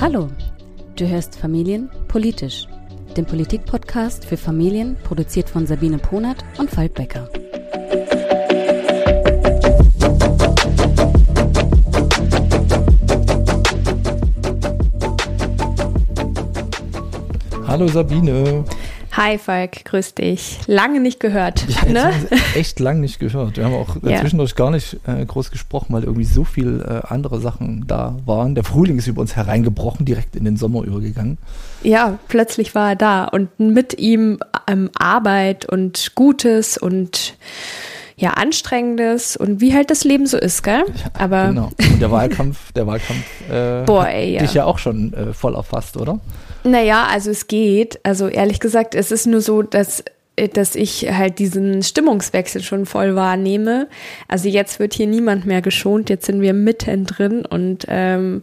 Hallo, du hörst Familien politisch, den Politikpodcast für Familien, produziert von Sabine Ponert und Falk Becker. Hallo Sabine. Hi Falk, grüß dich. Lange nicht gehört. Ja, ne? echt lang nicht gehört. Wir haben auch ja. zwischendurch gar nicht äh, groß gesprochen, weil irgendwie so viel äh, andere Sachen da waren. Der Frühling ist über uns hereingebrochen, direkt in den Sommer übergegangen. Ja, plötzlich war er da und mit ihm ähm, Arbeit und Gutes und ja, Anstrengendes und wie halt das Leben so ist, gell? Ja, Aber genau. Und der Wahlkampf, der Wahlkampf äh, Boah, ey, ja. dich ja auch schon äh, voll erfasst, oder? Naja, also es geht. Also ehrlich gesagt, es ist nur so, dass äh, dass ich halt diesen Stimmungswechsel schon voll wahrnehme. Also jetzt wird hier niemand mehr geschont, jetzt sind wir mitten drin und ähm,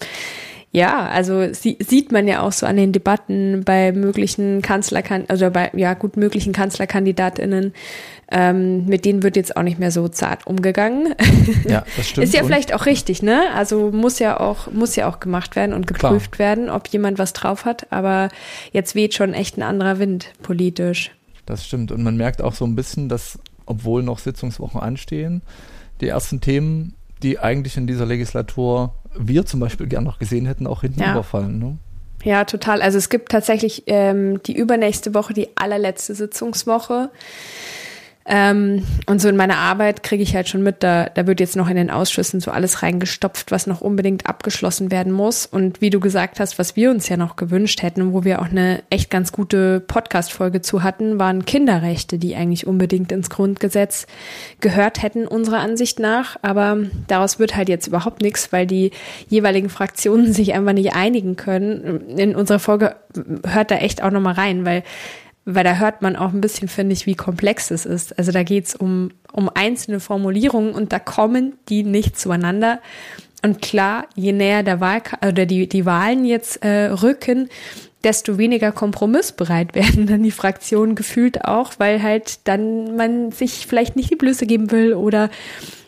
ja, also sie, sieht man ja auch so an den Debatten bei möglichen Kanzlerkandidaten, also bei ja gut möglichen Kanzlerkandidatinnen, ähm, mit denen wird jetzt auch nicht mehr so zart umgegangen. Ja, das stimmt. Ist ja vielleicht auch richtig, ne? Also muss ja auch, muss ja auch gemacht werden und geprüft Klar. werden, ob jemand was drauf hat. Aber jetzt weht schon echt ein anderer Wind politisch. Das stimmt. Und man merkt auch so ein bisschen, dass, obwohl noch Sitzungswochen anstehen, die ersten Themen, die eigentlich in dieser Legislatur wir zum Beispiel gern noch gesehen hätten, auch hinten ja. überfallen. Ne? Ja, total. Also es gibt tatsächlich ähm, die übernächste Woche, die allerletzte Sitzungswoche. Ähm, und so in meiner Arbeit kriege ich halt schon mit, da, da wird jetzt noch in den Ausschüssen so alles reingestopft, was noch unbedingt abgeschlossen werden muss. Und wie du gesagt hast, was wir uns ja noch gewünscht hätten, wo wir auch eine echt ganz gute Podcast-Folge zu hatten, waren Kinderrechte, die eigentlich unbedingt ins Grundgesetz gehört hätten, unserer Ansicht nach. Aber daraus wird halt jetzt überhaupt nichts, weil die jeweiligen Fraktionen sich einfach nicht einigen können. In unserer Folge hört da echt auch nochmal rein, weil weil da hört man auch ein bisschen, finde ich, wie komplex es ist. Also da geht es um, um einzelne Formulierungen und da kommen die nicht zueinander. Und klar, je näher der Wahl oder die, die Wahlen jetzt äh, rücken, desto weniger kompromissbereit werden dann die Fraktionen gefühlt auch, weil halt dann man sich vielleicht nicht die Blöße geben will oder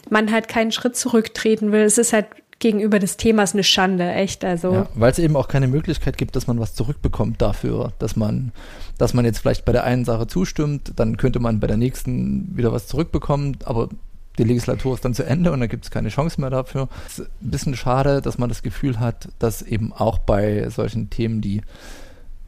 man halt keinen Schritt zurücktreten will. Es ist halt gegenüber des Themas eine Schande, echt. Also. Ja, weil es eben auch keine Möglichkeit gibt, dass man was zurückbekommt dafür, dass man, dass man jetzt vielleicht bei der einen Sache zustimmt, dann könnte man bei der nächsten wieder was zurückbekommen, aber die Legislatur ist dann zu Ende und dann gibt es keine Chance mehr dafür. Es ist ein bisschen schade, dass man das Gefühl hat, dass eben auch bei solchen Themen, die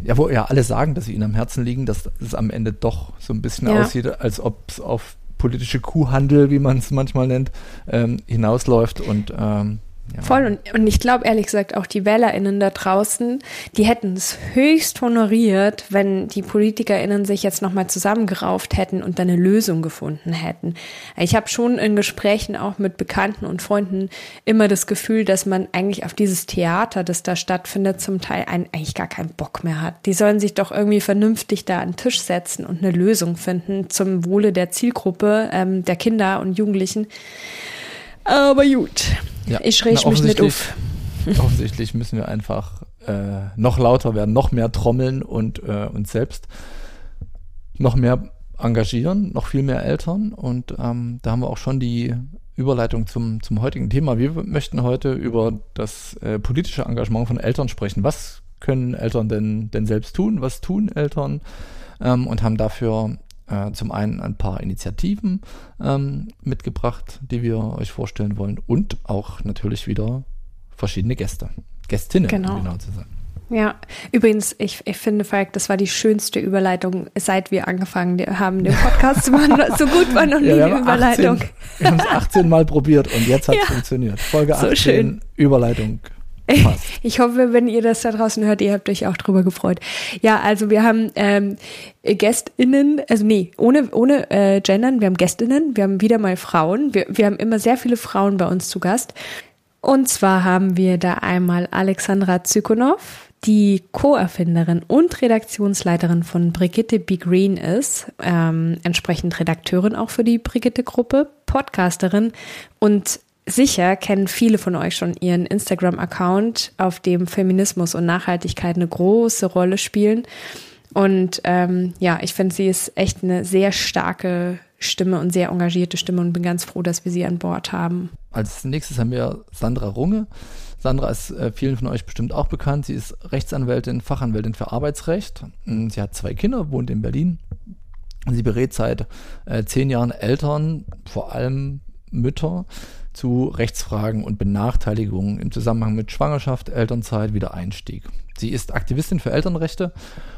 ja, wo ja alle sagen, dass sie ihnen am Herzen liegen, dass es am Ende doch so ein bisschen ja. aussieht, als ob es auf politische Kuhhandel, wie man es manchmal nennt, ähm, hinausläuft und ähm, Voll. Und, und ich glaube ehrlich gesagt auch die WählerInnen da draußen, die hätten es höchst honoriert, wenn die PolitikerInnen sich jetzt nochmal zusammengerauft hätten und dann eine Lösung gefunden hätten. Ich habe schon in Gesprächen auch mit Bekannten und Freunden immer das Gefühl, dass man eigentlich auf dieses Theater, das da stattfindet, zum Teil einen, eigentlich gar keinen Bock mehr hat. Die sollen sich doch irgendwie vernünftig da an den Tisch setzen und eine Lösung finden zum Wohle der Zielgruppe, ähm, der Kinder und Jugendlichen. Aber gut. Ja. Ich reg mich nicht auf. offensichtlich müssen wir einfach äh, noch lauter werden, noch mehr trommeln und äh, uns selbst noch mehr engagieren, noch viel mehr Eltern. Und ähm, da haben wir auch schon die Überleitung zum, zum heutigen Thema. Wir möchten heute über das äh, politische Engagement von Eltern sprechen. Was können Eltern denn, denn selbst tun? Was tun Eltern? Ähm, und haben dafür äh, zum einen ein paar Initiativen ähm, mitgebracht, die wir euch vorstellen wollen und auch natürlich wieder verschiedene Gäste. Gästinnen, genau. um genau zu sein. Ja, übrigens, ich, ich finde, Falk, das war die schönste Überleitung, seit wir angefangen haben, den Podcast zu machen. So gut war noch nie ja, eine Überleitung. 18, wir haben es 18 Mal probiert und jetzt hat es ja. funktioniert. Folge 18, so schön. Überleitung. Passt. Ich hoffe, wenn ihr das da draußen hört, ihr habt euch auch drüber gefreut. Ja, also wir haben ähm, GästInnen, also nee, ohne, ohne äh, Gendern, wir haben GästInnen, wir haben wieder mal Frauen. Wir, wir haben immer sehr viele Frauen bei uns zu Gast. Und zwar haben wir da einmal Alexandra Zykonov, die Co-Erfinderin und Redaktionsleiterin von Brigitte B. Green ist, ähm, entsprechend Redakteurin auch für die Brigitte-Gruppe, Podcasterin und Sicher kennen viele von euch schon ihren Instagram-Account, auf dem Feminismus und Nachhaltigkeit eine große Rolle spielen. Und ähm, ja, ich finde, sie ist echt eine sehr starke Stimme und sehr engagierte Stimme und bin ganz froh, dass wir sie an Bord haben. Als nächstes haben wir Sandra Runge. Sandra ist äh, vielen von euch bestimmt auch bekannt. Sie ist Rechtsanwältin, Fachanwältin für Arbeitsrecht. Sie hat zwei Kinder, wohnt in Berlin. Sie berät seit äh, zehn Jahren Eltern, vor allem Mütter, zu Rechtsfragen und Benachteiligungen im Zusammenhang mit Schwangerschaft, Elternzeit, Wiedereinstieg. Sie ist Aktivistin für Elternrechte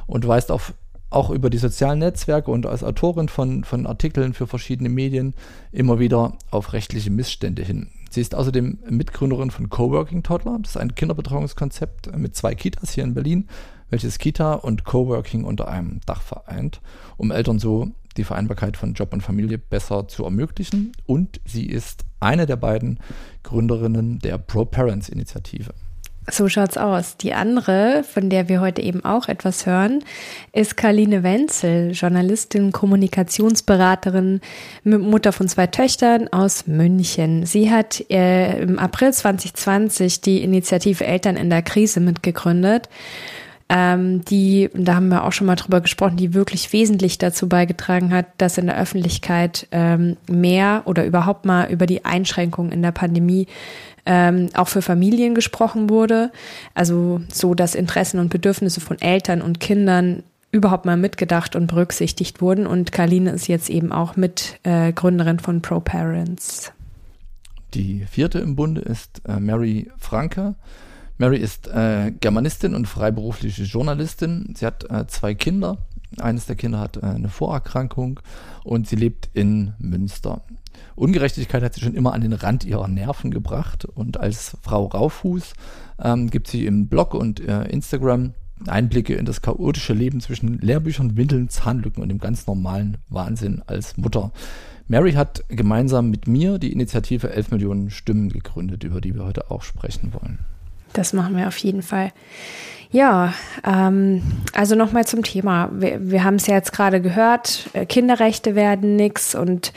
und weist auf auch über die sozialen Netzwerke und als Autorin von, von Artikeln für verschiedene Medien immer wieder auf rechtliche Missstände hin. Sie ist außerdem Mitgründerin von Coworking Toddler. Das ist ein Kinderbetreuungskonzept mit zwei Kitas hier in Berlin, welches Kita und Coworking unter einem Dach vereint, um Eltern so die Vereinbarkeit von Job und Familie besser zu ermöglichen. Und sie ist eine der beiden Gründerinnen der Pro Parents Initiative. So schaut's aus. Die andere, von der wir heute eben auch etwas hören, ist Karline Wenzel, Journalistin, Kommunikationsberaterin, Mutter von zwei Töchtern aus München. Sie hat äh, im April 2020 die Initiative Eltern in der Krise mitgegründet ähm, die, da haben wir auch schon mal drüber gesprochen, die wirklich wesentlich dazu beigetragen hat, dass in der Öffentlichkeit ähm, mehr oder überhaupt mal über die Einschränkungen in der Pandemie ähm, auch für Familien gesprochen wurde. Also so, dass Interessen und Bedürfnisse von Eltern und Kindern überhaupt mal mitgedacht und berücksichtigt wurden. Und Karline ist jetzt eben auch Mitgründerin äh, von Pro Parents. Die vierte im Bunde ist äh, Mary Franke. Mary ist äh, Germanistin und freiberufliche Journalistin. Sie hat äh, zwei Kinder. Eines der Kinder hat äh, eine Vorerkrankung und sie lebt in Münster. Ungerechtigkeit hat sie schon immer an den Rand ihrer Nerven gebracht und als Frau Raufuß ähm, gibt sie im Blog und äh, Instagram Einblicke in das chaotische Leben zwischen Lehrbüchern, Windeln, Zahnlücken und dem ganz normalen Wahnsinn als Mutter. Mary hat gemeinsam mit mir die Initiative 11 Millionen Stimmen gegründet, über die wir heute auch sprechen wollen. Das machen wir auf jeden Fall. Ja, ähm, also nochmal zum Thema. Wir, wir haben es ja jetzt gerade gehört, äh, Kinderrechte werden nix und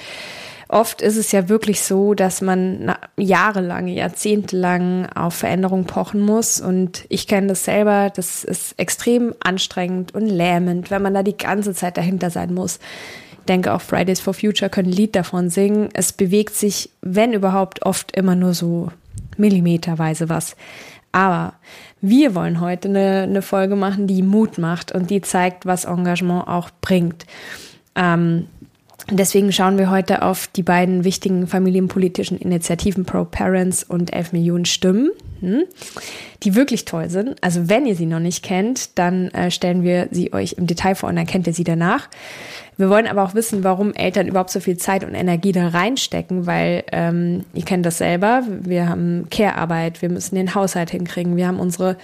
oft ist es ja wirklich so, dass man jahrelang, jahrzehntelang auf Veränderung pochen muss. Und ich kenne das selber, das ist extrem anstrengend und lähmend, wenn man da die ganze Zeit dahinter sein muss. Ich denke auch Fridays for Future können ein Lied davon singen. Es bewegt sich, wenn überhaupt, oft immer nur so millimeterweise was. Aber wir wollen heute eine, eine Folge machen, die Mut macht und die zeigt, was Engagement auch bringt. Ähm, Deswegen schauen wir heute auf die beiden wichtigen familienpolitischen Initiativen Pro Parents und 11 Millionen Stimmen, hm, die wirklich toll sind. Also wenn ihr sie noch nicht kennt, dann äh, stellen wir sie euch im Detail vor und dann kennt ihr sie danach. Wir wollen aber auch wissen, warum Eltern überhaupt so viel Zeit und Energie da reinstecken, weil ähm, ihr kennt das selber. Wir haben Care-Arbeit, wir müssen den Haushalt hinkriegen, wir haben unsere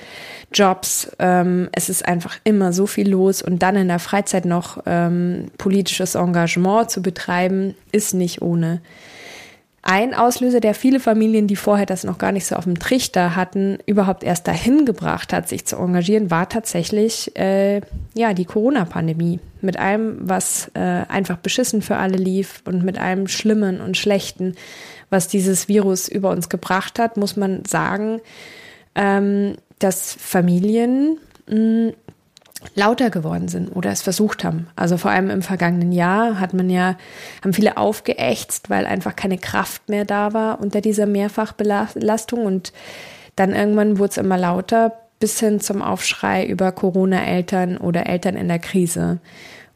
Jobs. Ähm, es ist einfach immer so viel los und dann in der Freizeit noch ähm, politisches Engagement zu betreiben, ist nicht ohne. Ein Auslöser, der viele Familien, die vorher das noch gar nicht so auf dem Trichter hatten, überhaupt erst dahin gebracht hat, sich zu engagieren, war tatsächlich äh, ja die Corona-Pandemie. Mit allem, was äh, einfach beschissen für alle lief und mit allem Schlimmen und Schlechten, was dieses Virus über uns gebracht hat, muss man sagen, ähm, dass Familien mh, lauter geworden sind oder es versucht haben. Also vor allem im vergangenen Jahr hat man ja, haben viele aufgeächtzt, weil einfach keine Kraft mehr da war unter dieser Mehrfachbelastung und dann irgendwann wurde es immer lauter bis hin zum Aufschrei über Corona-Eltern oder Eltern in der Krise.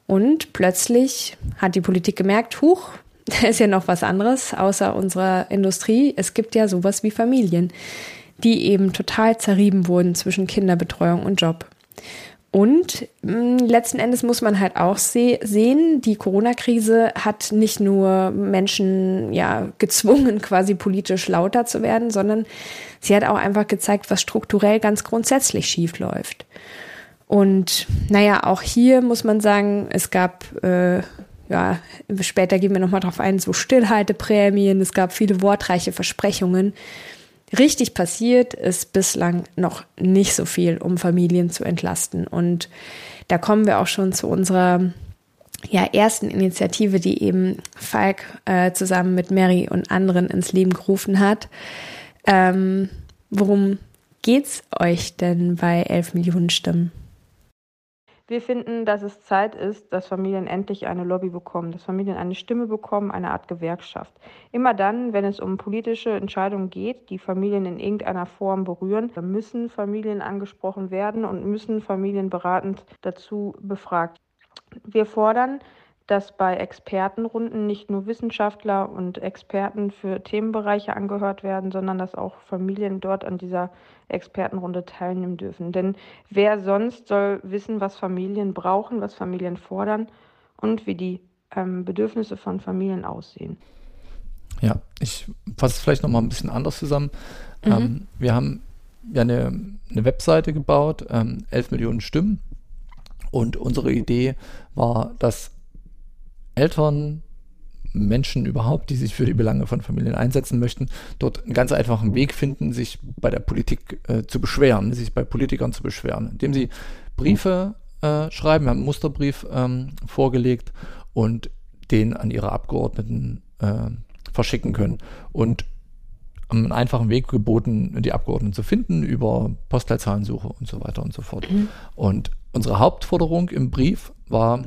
Und plötzlich hat die Politik gemerkt, huch, da ist ja noch was anderes außer unserer Industrie. Es gibt ja sowas wie Familien, die eben total zerrieben wurden zwischen Kinderbetreuung und Job. Und mh, mm, letzten Endes muss man halt auch se sehen, die Corona-Krise hat nicht nur Menschen ja gezwungen, quasi politisch lauter zu werden, sondern sie hat auch einfach gezeigt, was strukturell ganz grundsätzlich schief läuft. Und naja, auch hier muss man sagen, es gab äh, ja, später gehen wir nochmal drauf ein, so Stillhalteprämien, es gab viele wortreiche Versprechungen. Richtig passiert ist bislang noch nicht so viel, um Familien zu entlasten. Und da kommen wir auch schon zu unserer ja, ersten Initiative, die eben Falk äh, zusammen mit Mary und anderen ins Leben gerufen hat. Ähm, worum geht's euch denn bei 11 Millionen Stimmen? Wir finden, dass es Zeit ist, dass Familien endlich eine Lobby bekommen, dass Familien eine Stimme bekommen, eine Art Gewerkschaft. Immer dann, wenn es um politische Entscheidungen geht, die Familien in irgendeiner Form berühren, müssen Familien angesprochen werden und müssen Familien beratend dazu befragt. Wir fordern, dass bei Expertenrunden nicht nur Wissenschaftler und Experten für Themenbereiche angehört werden, sondern dass auch Familien dort an dieser Expertenrunde teilnehmen dürfen. Denn wer sonst soll wissen, was Familien brauchen, was Familien fordern und wie die ähm, Bedürfnisse von Familien aussehen. Ja, ich fasse es vielleicht nochmal ein bisschen anders zusammen. Mhm. Ähm, wir haben ja eine, eine Webseite gebaut, ähm, 11 Millionen Stimmen. Und unsere Idee war, dass Eltern, Menschen überhaupt, die sich für die Belange von Familien einsetzen möchten, dort einen ganz einfachen Weg finden, sich bei der Politik äh, zu beschweren, sich bei Politikern zu beschweren, indem sie Briefe äh, schreiben. Wir haben einen Musterbrief ähm, vorgelegt und den an ihre Abgeordneten äh, verschicken können. Und einen einfachen Weg geboten, die Abgeordneten zu finden über Postleitzahlensuche und so weiter und so fort. Mhm. Und unsere Hauptforderung im Brief war,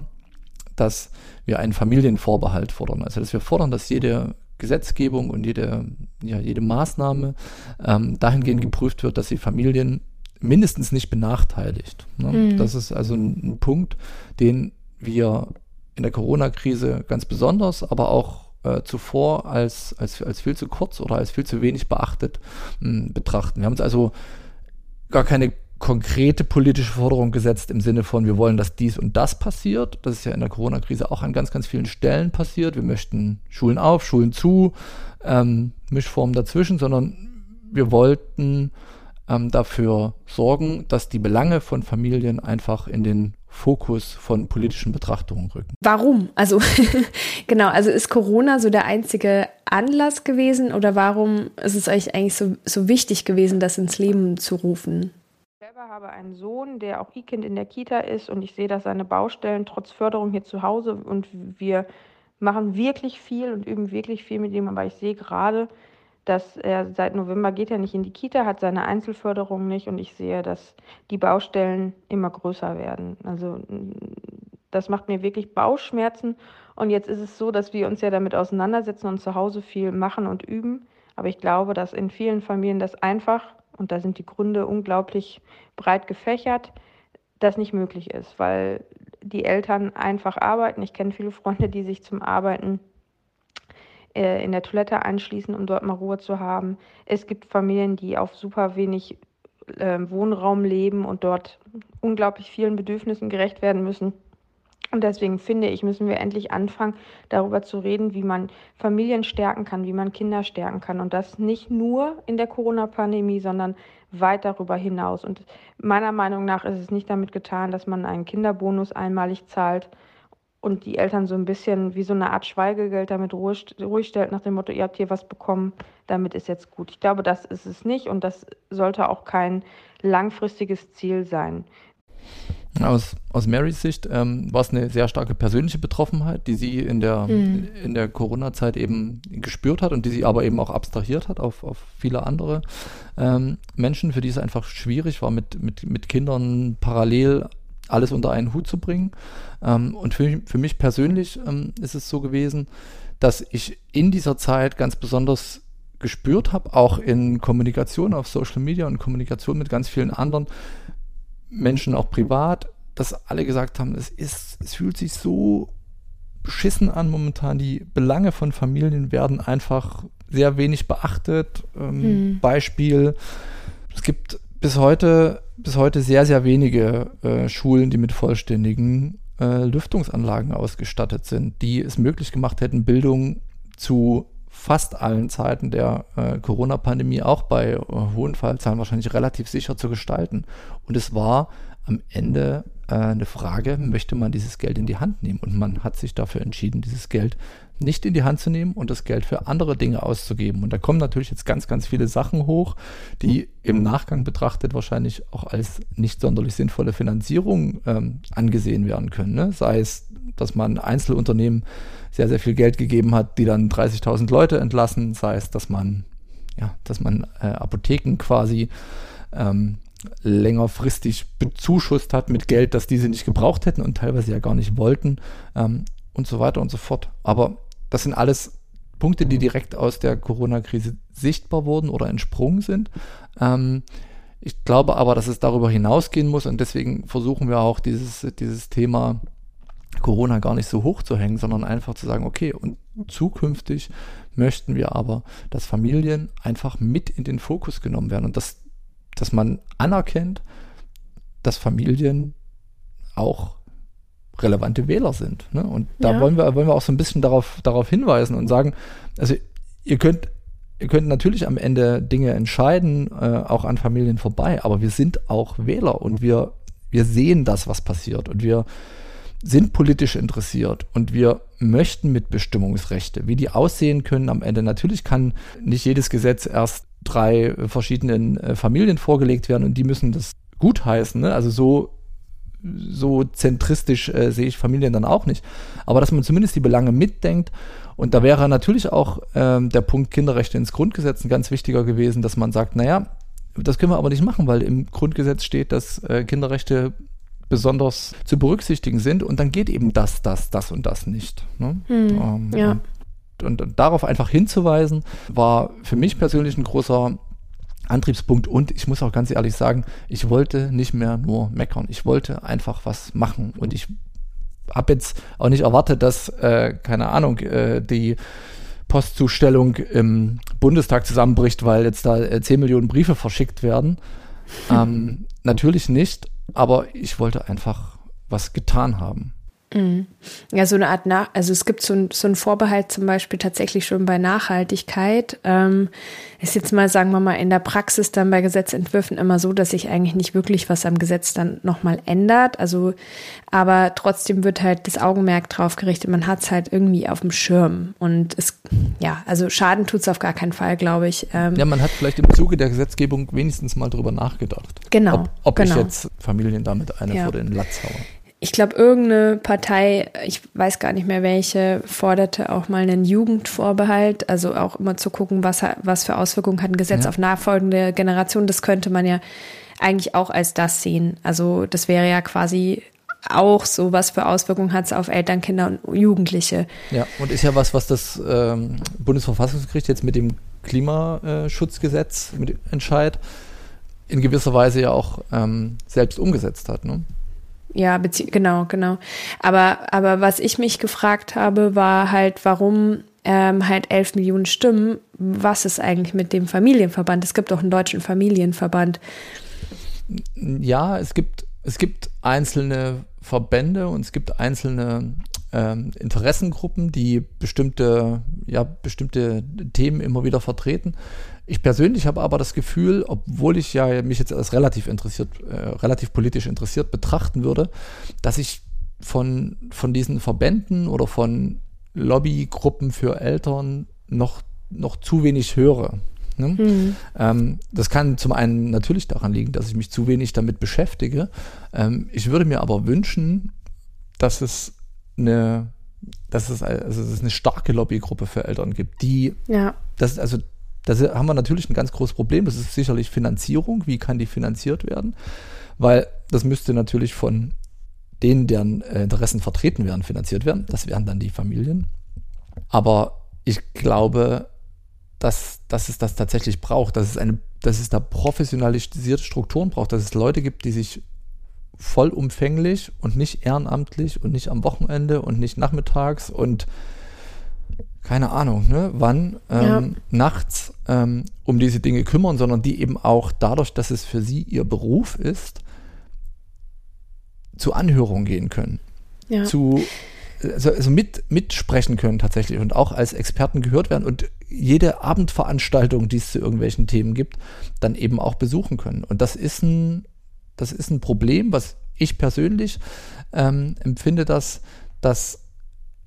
dass wir einen Familienvorbehalt fordern. Also dass wir fordern, dass jede Gesetzgebung und jede, ja, jede Maßnahme ähm, dahingehend geprüft wird, dass sie Familien mindestens nicht benachteiligt. Ne? Mhm. Das ist also ein, ein, Punkt, den wir in der Corona-Krise ganz besonders, aber auch äh, zuvor als, als, als viel zu kurz oder als viel zu wenig beachtet mh, betrachten. Wir haben uns also gar keine konkrete politische Forderung gesetzt im Sinne von, wir wollen, dass dies und das passiert. Das ist ja in der Corona-Krise auch an ganz, ganz vielen Stellen passiert. Wir möchten Schulen auf, Schulen zu, ähm, Mischformen dazwischen, sondern wir wollten ähm, dafür sorgen, dass die Belange von Familien einfach in den Fokus von politischen Betrachtungen rücken. Warum? Also genau, also ist Corona so der einzige Anlass gewesen oder warum ist es euch eigentlich so, so wichtig gewesen, das ins Leben zu rufen? Selber habe einen Sohn, der auch E-Kind in der Kita ist und ich sehe, dass seine Baustellen trotz Förderung hier zu Hause und wir machen wirklich viel und üben wirklich viel mit ihm, aber ich sehe gerade, dass er seit November geht er nicht in die Kita, hat seine Einzelförderung nicht und ich sehe, dass die Baustellen immer größer werden. Also das macht mir wirklich Bauchschmerzen. Und jetzt ist es so, dass wir uns ja damit auseinandersetzen und zu Hause viel machen und üben, aber ich glaube, dass in vielen Familien das einfach und da sind die Gründe unglaublich breit gefächert, das nicht möglich ist, weil die Eltern einfach arbeiten. Ich kenne viele Freunde, die sich zum Arbeiten äh, in der Toilette einschließen, um dort mal Ruhe zu haben. Es gibt Familien, die auf super wenig äh, Wohnraum leben und dort unglaublich vielen Bedürfnissen gerecht werden müssen. Und deswegen finde ich, müssen wir endlich anfangen, darüber zu reden, wie man Familien stärken kann, wie man Kinder stärken kann. Und das nicht nur in der Corona-Pandemie, sondern weit darüber hinaus. Und meiner Meinung nach ist es nicht damit getan, dass man einen Kinderbonus einmalig zahlt und die Eltern so ein bisschen wie so eine Art Schweigegeld damit ruhig, stellt, nach dem Motto, ihr habt hier was bekommen, damit ist jetzt gut. Ich glaube, das ist es nicht und das sollte auch kein langfristiges Ziel sein. Aus, aus Marys Sicht ähm, war es eine sehr starke persönliche Betroffenheit, die sie in der, mhm. in der Corona-Zeit eben gespürt hat und die sie aber eben auch abstrahiert hat auf, auf viele andere ähm, Menschen, für die es einfach schwierig war, mit, mit, mit Kindern parallel alles unter einen Hut zu bringen. Ähm, und für, für mich persönlich ähm, ist es so gewesen, dass ich in dieser Zeit ganz besonders gespürt habe, auch in Kommunikation auf Social Media und Kommunikation mit ganz vielen anderen, Menschen auch privat, dass alle gesagt haben, es ist, es fühlt sich so beschissen an momentan. Die Belange von Familien werden einfach sehr wenig beachtet. Ähm, hm. Beispiel, es gibt bis heute, bis heute sehr, sehr wenige äh, Schulen, die mit vollständigen äh, Lüftungsanlagen ausgestattet sind, die es möglich gemacht hätten, Bildung zu fast allen Zeiten der äh, Corona-Pandemie auch bei äh, hohen Fallzahlen wahrscheinlich relativ sicher zu gestalten. Und es war am Ende äh, eine Frage, möchte man dieses Geld in die Hand nehmen? Und man hat sich dafür entschieden, dieses Geld nicht in die Hand zu nehmen und das Geld für andere Dinge auszugeben. Und da kommen natürlich jetzt ganz, ganz viele Sachen hoch, die im Nachgang betrachtet wahrscheinlich auch als nicht sonderlich sinnvolle Finanzierung ähm, angesehen werden können. Ne? Sei es, dass man Einzelunternehmen sehr, sehr viel Geld gegeben hat, die dann 30.000 Leute entlassen, sei es, dass man, ja, dass man äh, Apotheken quasi ähm, längerfristig bezuschusst hat mit Geld, das diese nicht gebraucht hätten und teilweise ja gar nicht wollten ähm, und so weiter und so fort. Aber das sind alles Punkte, die direkt aus der Corona-Krise sichtbar wurden oder entsprungen sind. Ähm, ich glaube aber, dass es darüber hinausgehen muss und deswegen versuchen wir auch dieses, dieses Thema Corona gar nicht so hoch zu hängen, sondern einfach zu sagen, okay, und zukünftig möchten wir aber, dass Familien einfach mit in den Fokus genommen werden und dass, dass man anerkennt, dass Familien auch relevante Wähler sind. Ne? Und da ja. wollen, wir, wollen wir auch so ein bisschen darauf, darauf hinweisen und sagen, also ihr könnt, ihr könnt natürlich am Ende Dinge entscheiden, äh, auch an Familien vorbei, aber wir sind auch Wähler und wir, wir sehen das, was passiert und wir sind politisch interessiert und wir möchten Mitbestimmungsrechte. Wie die aussehen können am Ende. Natürlich kann nicht jedes Gesetz erst drei verschiedenen äh, Familien vorgelegt werden und die müssen das gutheißen. Ne? Also so, so zentristisch äh, sehe ich Familien dann auch nicht. Aber dass man zumindest die Belange mitdenkt und da wäre natürlich auch ähm, der Punkt Kinderrechte ins Grundgesetz ein ganz wichtiger gewesen, dass man sagt, naja, das können wir aber nicht machen, weil im Grundgesetz steht, dass äh, Kinderrechte besonders zu berücksichtigen sind und dann geht eben das, das, das und das nicht. Ne? Hm, ähm, ja. Und, und, darauf einfach hinzuweisen, war für mich persönlich ein großer Antriebspunkt und ich muss auch ganz ehrlich sagen, ich wollte nicht mehr nur meckern. Ich wollte einfach was machen und ich habe jetzt auch nicht erwartet, dass, äh, keine Ahnung, äh, die Postzustellung im Bundestag zusammenbricht, weil jetzt da äh, 10 Millionen Briefe verschickt werden. Ähm, natürlich nicht, aber ich wollte einfach was getan haben. Mhm. Ja, so eine Art nach, also es gibt so ein, so ein Vorbehalt zum Beispiel tatsächlich schon bei Nachhaltigkeit. Ähm, ist jetzt mal, sagen wir mal, in der Praxis dann bei Gesetzentwürfen immer so, dass sich eigentlich nicht wirklich was am Gesetz dann nochmal ändert. Also, aber trotzdem wird halt das Augenmerk drauf gerichtet, man hat es halt irgendwie auf dem Schirm. Und es, ja, also Schaden tut es auf gar keinen Fall, glaube ich. Ähm, ja, man hat vielleicht im Zuge der Gesetzgebung wenigstens mal drüber nachgedacht. Genau. Ob, ob genau. ich jetzt Familien damit eine ja. vor den Latz haue ich glaube, irgendeine Partei, ich weiß gar nicht mehr welche, forderte auch mal einen Jugendvorbehalt, also auch immer zu gucken, was, was für Auswirkungen hat ein Gesetz ja. auf nachfolgende Generationen. Das könnte man ja eigentlich auch als das sehen. Also das wäre ja quasi auch so, was für Auswirkungen hat es auf Eltern, Kinder und Jugendliche. Ja, und ist ja was, was das ähm, Bundesverfassungsgericht jetzt mit dem Klimaschutzgesetz mit Entscheid in gewisser Weise ja auch ähm, selbst umgesetzt hat. Ne? Ja, genau, genau. Aber, aber was ich mich gefragt habe, war halt, warum ähm, halt elf Millionen Stimmen, was ist eigentlich mit dem Familienverband? Es gibt auch einen deutschen Familienverband. Ja, es gibt, es gibt einzelne Verbände und es gibt einzelne ähm, Interessengruppen, die bestimmte, ja, bestimmte Themen immer wieder vertreten. Ich persönlich habe aber das Gefühl, obwohl ich ja mich jetzt als relativ interessiert, äh, relativ politisch interessiert betrachten würde, dass ich von, von diesen Verbänden oder von Lobbygruppen für Eltern noch, noch zu wenig höre. Ne? Mhm. Ähm, das kann zum einen natürlich daran liegen, dass ich mich zu wenig damit beschäftige. Ähm, ich würde mir aber wünschen, dass es eine, dass es, also dass es eine starke Lobbygruppe für Eltern gibt, die ja. das also da haben wir natürlich ein ganz großes Problem. Das ist sicherlich Finanzierung. Wie kann die finanziert werden? Weil das müsste natürlich von denen, deren äh, Interessen vertreten werden, finanziert werden. Das wären dann die Familien. Aber ich glaube, dass, dass es das tatsächlich braucht, dass es, eine, dass es da professionalisierte Strukturen braucht, dass es Leute gibt, die sich vollumfänglich und nicht ehrenamtlich und nicht am Wochenende und nicht nachmittags und keine Ahnung, ne, wann ähm, ja. nachts ähm, um diese Dinge kümmern, sondern die eben auch dadurch, dass es für sie ihr Beruf ist, zu Anhörungen gehen können. Ja. Zu also, also mit, mitsprechen können tatsächlich und auch als Experten gehört werden und jede Abendveranstaltung, die es zu irgendwelchen Themen gibt, dann eben auch besuchen können. Und das ist ein, das ist ein Problem, was ich persönlich ähm, empfinde, dass, dass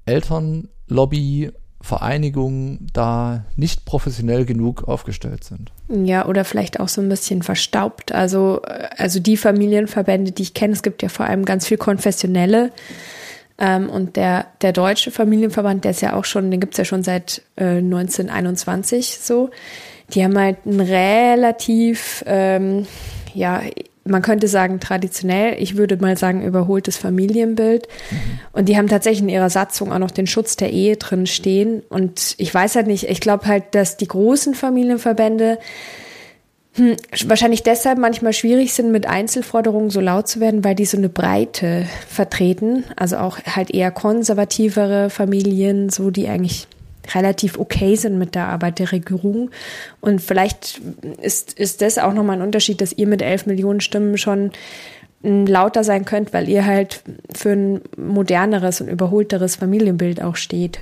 Elternlobby Vereinigungen da nicht professionell genug aufgestellt sind. Ja, oder vielleicht auch so ein bisschen verstaubt. Also, also die Familienverbände, die ich kenne, es gibt ja vor allem ganz viel konfessionelle. Ähm, und der, der deutsche Familienverband, der ist ja auch schon, den gibt es ja schon seit äh, 1921 so. Die haben halt ein relativ, ähm, ja, man könnte sagen traditionell, ich würde mal sagen überholtes Familienbild. Mhm. Und die haben tatsächlich in ihrer Satzung auch noch den Schutz der Ehe drin stehen. Und ich weiß halt nicht, ich glaube halt, dass die großen Familienverbände hm, wahrscheinlich deshalb manchmal schwierig sind, mit Einzelforderungen so laut zu werden, weil die so eine Breite vertreten. Also auch halt eher konservativere Familien, so die eigentlich relativ okay sind mit der Arbeit der Regierung. Und vielleicht ist, ist das auch nochmal ein Unterschied, dass ihr mit elf Millionen Stimmen schon lauter sein könnt, weil ihr halt für ein moderneres und überholteres Familienbild auch steht.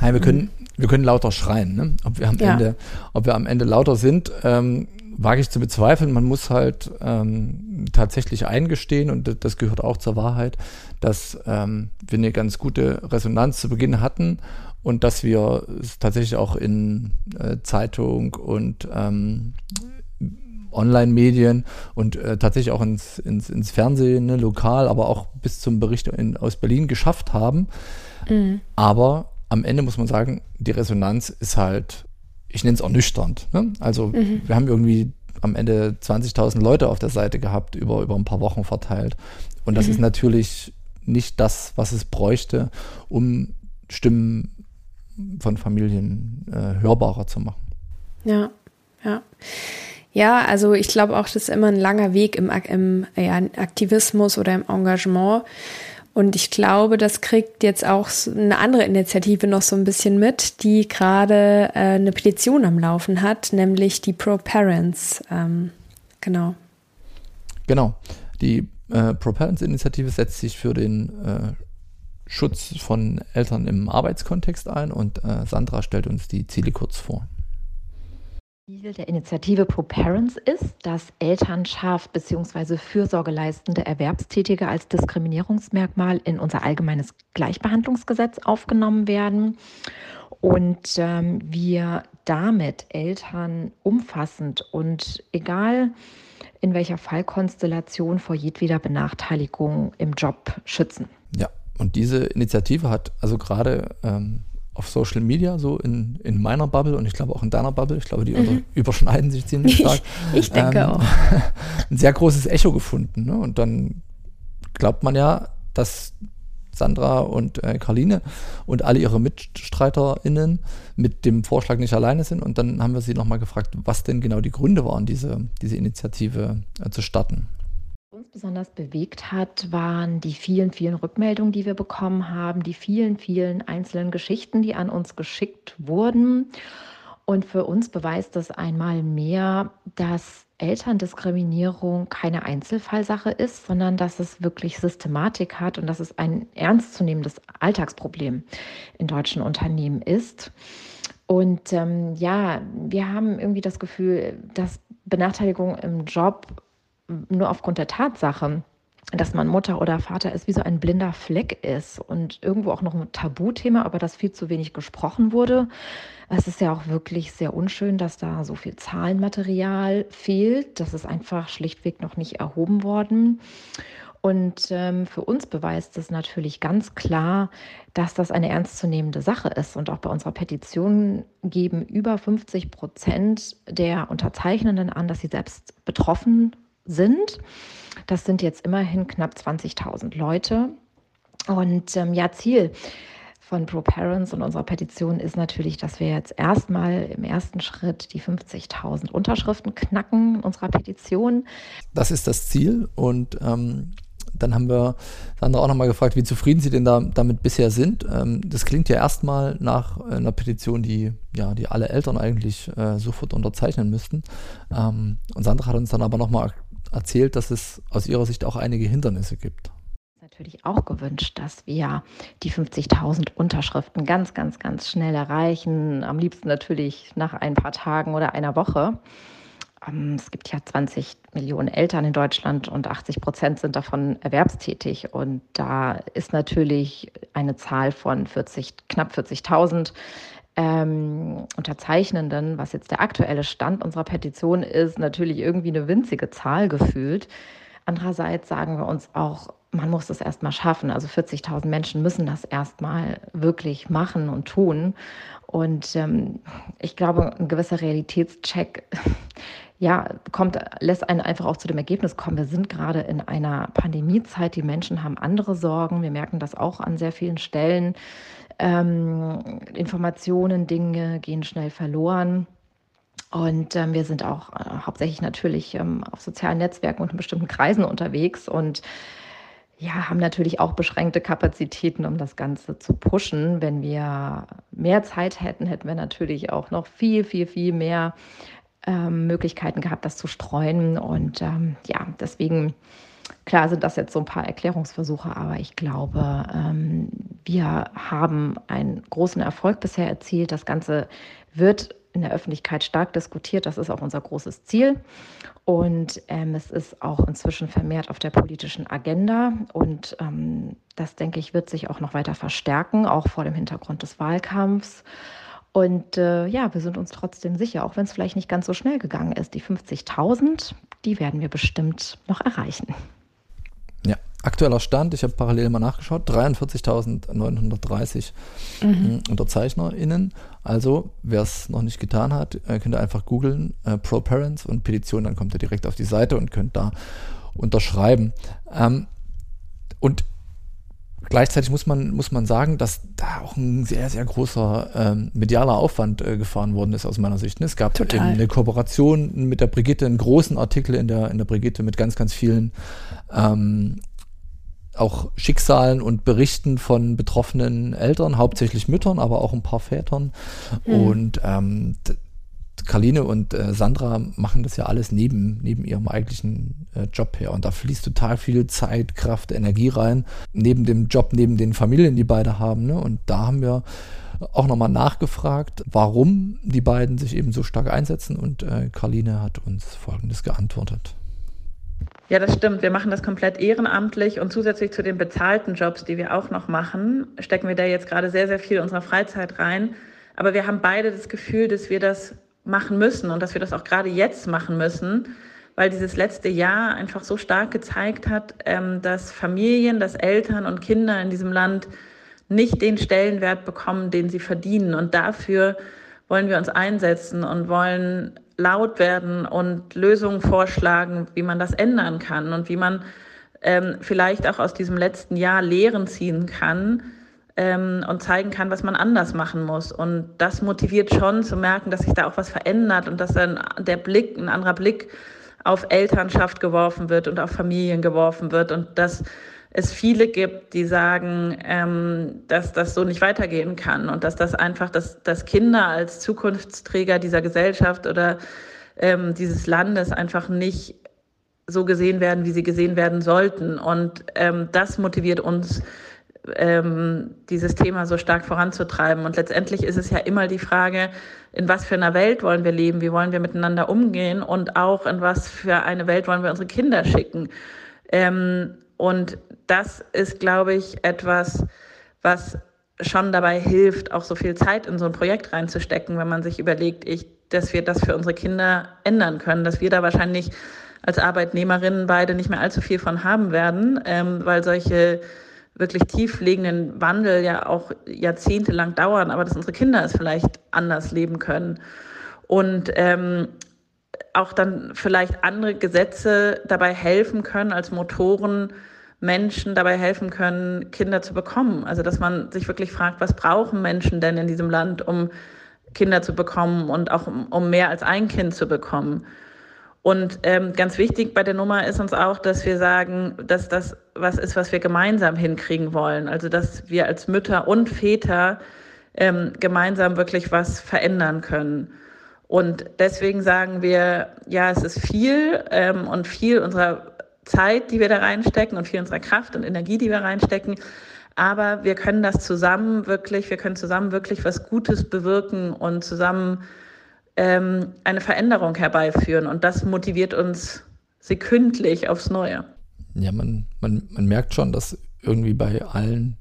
Ja, wir können, wir können lauter schreien, ne? Ob wir am ja. Ende, ob wir am Ende lauter sind, ähm, wage ich zu bezweifeln. Man muss halt ähm, tatsächlich eingestehen, und das gehört auch zur Wahrheit, dass ähm, wir eine ganz gute Resonanz zu Beginn hatten und dass wir es tatsächlich auch in äh, Zeitung und ähm, Online-Medien und äh, tatsächlich auch ins, ins, ins Fernsehen, ne, lokal, aber auch bis zum Bericht in, aus Berlin geschafft haben. Mhm. Aber am Ende muss man sagen, die Resonanz ist halt, ich nenne es ernüchternd. Ne? Also mhm. wir haben irgendwie am Ende 20.000 Leute auf der Seite gehabt, über, über ein paar Wochen verteilt. Und das mhm. ist natürlich nicht das, was es bräuchte, um Stimmen von Familien äh, hörbarer zu machen. Ja, ja. Ja, also ich glaube auch, das ist immer ein langer Weg im, im ja, Aktivismus oder im Engagement. Und ich glaube, das kriegt jetzt auch eine andere Initiative noch so ein bisschen mit, die gerade äh, eine Petition am Laufen hat, nämlich die Pro Parents. Ähm, genau. Genau. Die äh, Pro Parents Initiative setzt sich für den äh, Schutz von Eltern im Arbeitskontext ein und äh, Sandra stellt uns die Ziele kurz vor. Ziel der Initiative Pro Parents ist, dass Elternschaft bzw. fürsorgeleistende Erwerbstätige als Diskriminierungsmerkmal in unser allgemeines Gleichbehandlungsgesetz aufgenommen werden und ähm, wir damit Eltern umfassend und egal in welcher Fallkonstellation vor jedweder Benachteiligung im Job schützen. Ja, und diese Initiative hat also gerade ähm, auf Social Media, so in, in meiner Bubble und ich glaube auch in deiner Bubble, ich glaube, die mhm. überschneiden sich ziemlich stark. ich, ich denke ähm, auch. ein sehr großes Echo gefunden. Ne? Und dann glaubt man ja, dass Sandra und äh, Karline und alle ihre MitstreiterInnen mit dem Vorschlag nicht alleine sind. Und dann haben wir sie nochmal gefragt, was denn genau die Gründe waren, diese, diese Initiative äh, zu starten uns besonders bewegt hat, waren die vielen, vielen Rückmeldungen, die wir bekommen haben, die vielen, vielen einzelnen Geschichten, die an uns geschickt wurden. Und für uns beweist das einmal mehr, dass Elterndiskriminierung keine Einzelfallsache ist, sondern dass es wirklich Systematik hat und dass es ein ernstzunehmendes Alltagsproblem in deutschen Unternehmen ist. Und ähm, ja, wir haben irgendwie das Gefühl, dass Benachteiligung im Job nur aufgrund der Tatsache, dass man Mutter oder Vater ist, wie so ein blinder Fleck ist und irgendwo auch noch ein Tabuthema, aber das viel zu wenig gesprochen wurde. Es ist ja auch wirklich sehr unschön, dass da so viel Zahlenmaterial fehlt. Das ist einfach schlichtweg noch nicht erhoben worden. Und ähm, für uns beweist es natürlich ganz klar, dass das eine ernstzunehmende Sache ist. Und auch bei unserer Petition geben über 50 Prozent der Unterzeichnenden an, dass sie selbst betroffen sind. Das sind jetzt immerhin knapp 20.000 Leute. Und ähm, ja, Ziel von Pro Parents und unserer Petition ist natürlich, dass wir jetzt erstmal im ersten Schritt die 50.000 Unterschriften knacken unserer Petition. Das ist das Ziel und ähm, dann haben wir Sandra auch nochmal gefragt, wie zufrieden sie denn da, damit bisher sind. Ähm, das klingt ja erstmal nach einer Petition, die, ja, die alle Eltern eigentlich äh, sofort unterzeichnen müssten. Ähm, und Sandra hat uns dann aber nochmal erzählt, dass es aus ihrer Sicht auch einige Hindernisse gibt. Natürlich auch gewünscht, dass wir die 50.000 Unterschriften ganz, ganz, ganz schnell erreichen. Am liebsten natürlich nach ein paar Tagen oder einer Woche. Ähm, es gibt ja 20 Millionen Eltern in Deutschland und 80 Prozent sind davon erwerbstätig. Und da ist natürlich eine Zahl von 40, knapp 40.000 ähm, Unterzeichnenden, was jetzt der aktuelle Stand unserer Petition ist, natürlich irgendwie eine winzige Zahl gefühlt. Andererseits sagen wir uns auch, man muss das erstmal schaffen. Also 40.000 Menschen müssen das erstmal wirklich machen und tun. Und ähm, ich glaube, ein gewisser Realitätscheck, ja, kommt, lässt einen einfach auch zu dem Ergebnis kommen. Wir sind gerade in einer Pandemiezeit. Die Menschen haben andere Sorgen. Wir merken das auch an sehr vielen Stellen. Ähm, Informationen, Dinge gehen schnell verloren. Und ähm, wir sind auch äh, hauptsächlich natürlich ähm, auf sozialen Netzwerken und in bestimmten Kreisen unterwegs und ja, haben natürlich auch beschränkte Kapazitäten, um das Ganze zu pushen. Wenn wir mehr Zeit hätten, hätten wir natürlich auch noch viel, viel, viel mehr ähm, Möglichkeiten gehabt, das zu streuen. Und ähm, ja, deswegen, klar sind das jetzt so ein paar Erklärungsversuche, aber ich glaube, ähm, wir haben einen großen Erfolg bisher erzielt. Das Ganze wird in der Öffentlichkeit stark diskutiert. Das ist auch unser großes Ziel. Und ähm, es ist auch inzwischen vermehrt auf der politischen Agenda. Und ähm, das, denke ich, wird sich auch noch weiter verstärken, auch vor dem Hintergrund des Wahlkampfs. Und äh, ja, wir sind uns trotzdem sicher, auch wenn es vielleicht nicht ganz so schnell gegangen ist. Die 50.000, die werden wir bestimmt noch erreichen. Aktueller Stand, ich habe parallel mal nachgeschaut, 43.930 mhm. UnterzeichnerInnen. Also, wer es noch nicht getan hat, äh, könnt ihr einfach googeln, äh, Pro Parents und Petition, dann kommt ihr direkt auf die Seite und könnt da unterschreiben. Ähm, und gleichzeitig muss man, muss man sagen, dass da auch ein sehr, sehr großer ähm, medialer Aufwand äh, gefahren worden ist aus meiner Sicht. Es gab eine Kooperation mit der Brigitte, einen großen Artikel in der, in der Brigitte mit ganz, ganz vielen ähm, auch Schicksalen und Berichten von betroffenen Eltern, hauptsächlich Müttern, aber auch ein paar Vätern. Mhm. Und ähm, Karline und äh, Sandra machen das ja alles neben, neben ihrem eigentlichen äh, Job her. Und da fließt total viel Zeit, Kraft, Energie rein, neben dem Job, neben den Familien, die beide haben. Ne? Und da haben wir auch nochmal nachgefragt, warum die beiden sich eben so stark einsetzen. Und äh, Karline hat uns Folgendes geantwortet. Ja, das stimmt. Wir machen das komplett ehrenamtlich und zusätzlich zu den bezahlten Jobs, die wir auch noch machen, stecken wir da jetzt gerade sehr, sehr viel unserer Freizeit rein. Aber wir haben beide das Gefühl, dass wir das machen müssen und dass wir das auch gerade jetzt machen müssen, weil dieses letzte Jahr einfach so stark gezeigt hat, ähm, dass Familien, dass Eltern und Kinder in diesem Land nicht den Stellenwert bekommen, den sie verdienen. Und dafür wollen wir uns einsetzen und wollen laut werden und Lösungen vorschlagen, wie man das ändern kann und wie man ähm, vielleicht auch aus diesem letzten Jahr Lehren ziehen kann ähm, und zeigen kann, was man anders machen muss. Und das motiviert schon zu merken, dass sich da auch was verändert und dass dann der Blick, ein anderer Blick auf Elternschaft geworfen wird und auf Familien geworfen wird und dass es viele gibt, die sagen, ähm, dass das so nicht weitergehen kann und dass das einfach, dass, dass Kinder als Zukunftsträger dieser Gesellschaft oder ähm, dieses Landes einfach nicht so gesehen werden, wie sie gesehen werden sollten. Und ähm, das motiviert uns, ähm, dieses Thema so stark voranzutreiben. Und letztendlich ist es ja immer die Frage, in was für einer Welt wollen wir leben, wie wollen wir miteinander umgehen und auch in was für eine Welt wollen wir unsere Kinder schicken. Ähm, und das ist, glaube ich, etwas, was schon dabei hilft, auch so viel Zeit in so ein Projekt reinzustecken, wenn man sich überlegt, ich, dass wir das für unsere Kinder ändern können, dass wir da wahrscheinlich als Arbeitnehmerinnen beide nicht mehr allzu viel von haben werden, ähm, weil solche wirklich tieflegenden Wandel ja auch jahrzehntelang dauern, aber dass unsere Kinder es vielleicht anders leben können. Und ähm, auch dann vielleicht andere Gesetze dabei helfen können, als Motoren Menschen dabei helfen können, Kinder zu bekommen. Also dass man sich wirklich fragt, was brauchen Menschen denn in diesem Land, um Kinder zu bekommen und auch um, um mehr als ein Kind zu bekommen. Und ähm, ganz wichtig bei der Nummer ist uns auch, dass wir sagen, dass das was ist, was wir gemeinsam hinkriegen wollen. Also dass wir als Mütter und Väter ähm, gemeinsam wirklich was verändern können. Und deswegen sagen wir, ja, es ist viel ähm, und viel unserer Zeit, die wir da reinstecken und viel unserer Kraft und Energie, die wir reinstecken. Aber wir können das zusammen wirklich, wir können zusammen wirklich was Gutes bewirken und zusammen ähm, eine Veränderung herbeiführen. Und das motiviert uns sekündlich aufs Neue. Ja, man, man, man merkt schon, dass irgendwie bei allen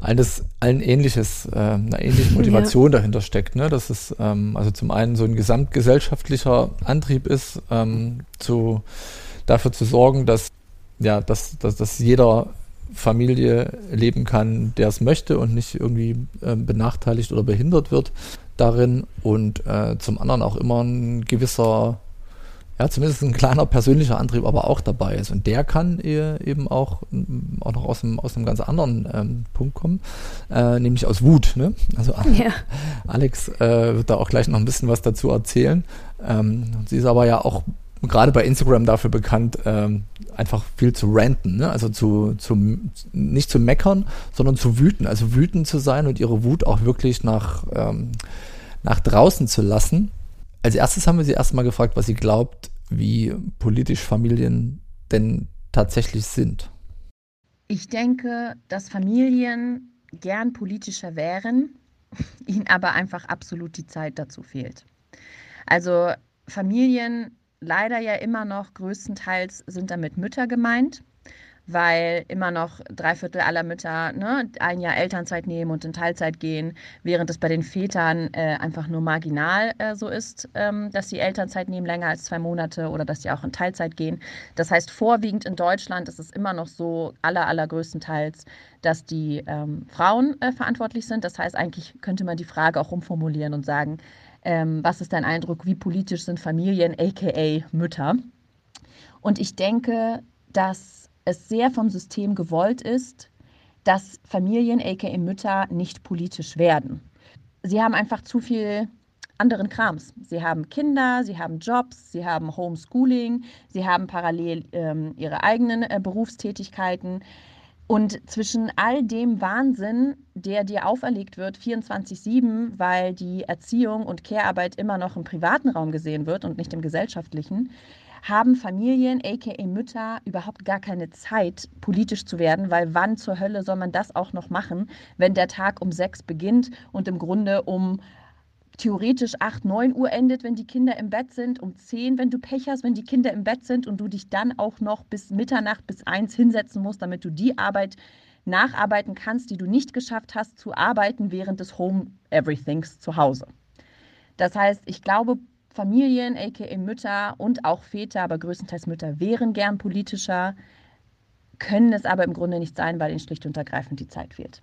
alles, allen ähnliches, äh, eine ähnliche Motivation ja. dahinter steckt, ne? Dass es ähm, also zum einen so ein gesamtgesellschaftlicher Antrieb ist, ähm, zu, dafür zu sorgen, dass ja, dass, dass, dass jeder Familie leben kann, der es möchte und nicht irgendwie äh, benachteiligt oder behindert wird darin und äh, zum anderen auch immer ein gewisser ja, zumindest ein kleiner persönlicher Antrieb aber auch dabei ist. Und der kann eben auch, auch noch aus einem, aus einem ganz anderen ähm, Punkt kommen, äh, nämlich aus Wut. Ne? Also ja. Alex äh, wird da auch gleich noch ein bisschen was dazu erzählen. Ähm, sie ist aber ja auch gerade bei Instagram dafür bekannt, ähm, einfach viel zu ranten, ne? also zu, zu, nicht zu meckern, sondern zu wüten, also wütend zu sein und ihre Wut auch wirklich nach, ähm, nach draußen zu lassen als erstes haben wir sie erstmal gefragt, was sie glaubt, wie politisch Familien denn tatsächlich sind. Ich denke, dass Familien gern politischer wären, ihnen aber einfach absolut die Zeit dazu fehlt. Also Familien leider ja immer noch größtenteils sind damit Mütter gemeint weil immer noch drei Viertel aller Mütter ne, ein Jahr Elternzeit nehmen und in Teilzeit gehen, während es bei den Vätern äh, einfach nur marginal äh, so ist, ähm, dass sie Elternzeit nehmen länger als zwei Monate oder dass sie auch in Teilzeit gehen. Das heißt, vorwiegend in Deutschland ist es immer noch so, aller, allergrößtenteils, dass die ähm, Frauen äh, verantwortlich sind. Das heißt, eigentlich könnte man die Frage auch umformulieren und sagen, ähm, was ist dein Eindruck, wie politisch sind Familien, aka Mütter? Und ich denke, dass es sehr vom System gewollt ist, dass Familien, aka Mütter, nicht politisch werden. Sie haben einfach zu viel anderen Krams. Sie haben Kinder, sie haben Jobs, sie haben Homeschooling, sie haben parallel ähm, ihre eigenen äh, Berufstätigkeiten. Und zwischen all dem Wahnsinn, der dir auferlegt wird, 24-7, weil die Erziehung und Care-Arbeit immer noch im privaten Raum gesehen wird und nicht im gesellschaftlichen, haben Familien, aka Mütter, überhaupt gar keine Zeit, politisch zu werden, weil wann zur Hölle soll man das auch noch machen, wenn der Tag um sechs beginnt und im Grunde um theoretisch 8, 9 Uhr endet, wenn die Kinder im Bett sind, um 10, wenn du Pech hast, wenn die Kinder im Bett sind und du dich dann auch noch bis Mitternacht, bis 1 hinsetzen musst, damit du die Arbeit nacharbeiten kannst, die du nicht geschafft hast, zu arbeiten während des Home Everythings zu Hause. Das heißt, ich glaube, Familien, aka Mütter und auch Väter, aber größtenteils Mütter, wären gern politischer, können es aber im Grunde nicht sein, weil ihnen schlicht und ergreifend die Zeit fehlt.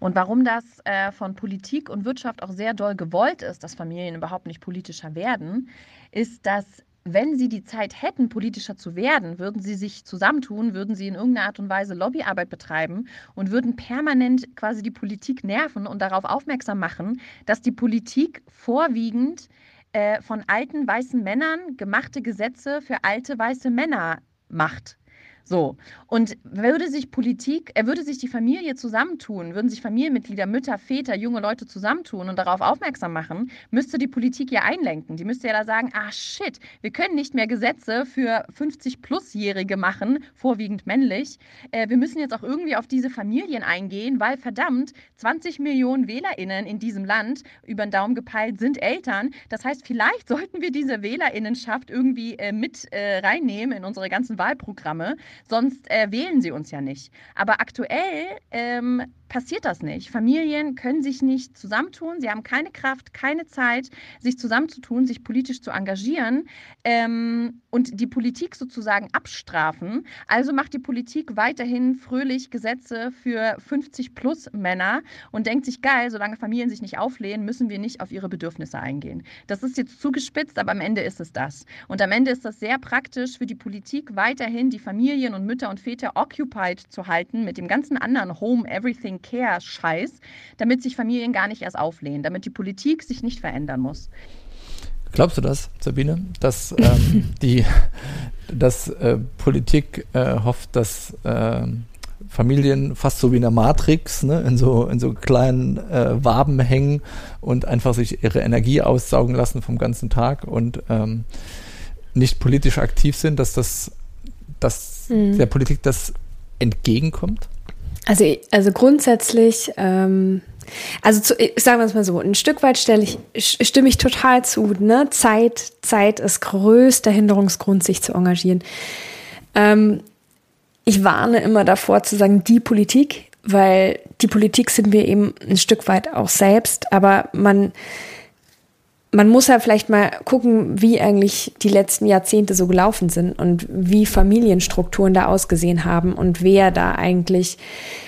Und warum das äh, von Politik und Wirtschaft auch sehr doll gewollt ist, dass Familien überhaupt nicht politischer werden, ist, dass wenn sie die Zeit hätten, politischer zu werden, würden sie sich zusammentun, würden sie in irgendeiner Art und Weise Lobbyarbeit betreiben und würden permanent quasi die Politik nerven und darauf aufmerksam machen, dass die Politik vorwiegend äh, von alten weißen Männern gemachte Gesetze für alte weiße Männer macht. So. Und würde sich Politik, er würde sich die Familie zusammentun, würden sich Familienmitglieder, Mütter, Väter, junge Leute zusammentun und darauf aufmerksam machen, müsste die Politik ja einlenken. Die müsste ja da sagen, ah shit, wir können nicht mehr Gesetze für 50-Plus-Jährige machen, vorwiegend männlich. Äh, wir müssen jetzt auch irgendwie auf diese Familien eingehen, weil verdammt, 20 Millionen WählerInnen in diesem Land über den Daumen gepeilt sind Eltern. Das heißt, vielleicht sollten wir diese WählerInnenschaft irgendwie äh, mit äh, reinnehmen in unsere ganzen Wahlprogramme sonst äh, wählen sie uns ja nicht. Aber aktuell ähm, passiert das nicht. Familien können sich nicht zusammentun, sie haben keine Kraft, keine Zeit, sich zusammenzutun, sich politisch zu engagieren ähm, und die Politik sozusagen abstrafen. Also macht die Politik weiterhin fröhlich Gesetze für 50 plus Männer und denkt sich, geil, solange Familien sich nicht auflehnen, müssen wir nicht auf ihre Bedürfnisse eingehen. Das ist jetzt zugespitzt, aber am Ende ist es das. Und am Ende ist das sehr praktisch für die Politik weiterhin die Familien und Mütter und Väter occupied zu halten mit dem ganzen anderen Home Everything Care-Scheiß, damit sich Familien gar nicht erst auflehnen, damit die Politik sich nicht verändern muss. Glaubst du das, Sabine, dass ähm, die dass, äh, Politik äh, hofft, dass äh, Familien fast so wie in der Matrix ne, in, so, in so kleinen äh, Waben hängen und einfach sich ihre Energie aussaugen lassen vom ganzen Tag und ähm, nicht politisch aktiv sind, dass das dass mhm. der Politik das entgegenkommt? Also, also grundsätzlich, ähm, also zu, sagen wir es mal so, ein Stück weit stelle ich, stimme ich total zu. Ne? Zeit, Zeit ist größter Hinderungsgrund, sich zu engagieren. Ähm, ich warne immer davor zu sagen, die Politik, weil die Politik sind wir eben ein Stück weit auch selbst, aber man, man muss ja vielleicht mal gucken, wie eigentlich die letzten Jahrzehnte so gelaufen sind und wie Familienstrukturen da ausgesehen haben und wer da eigentlich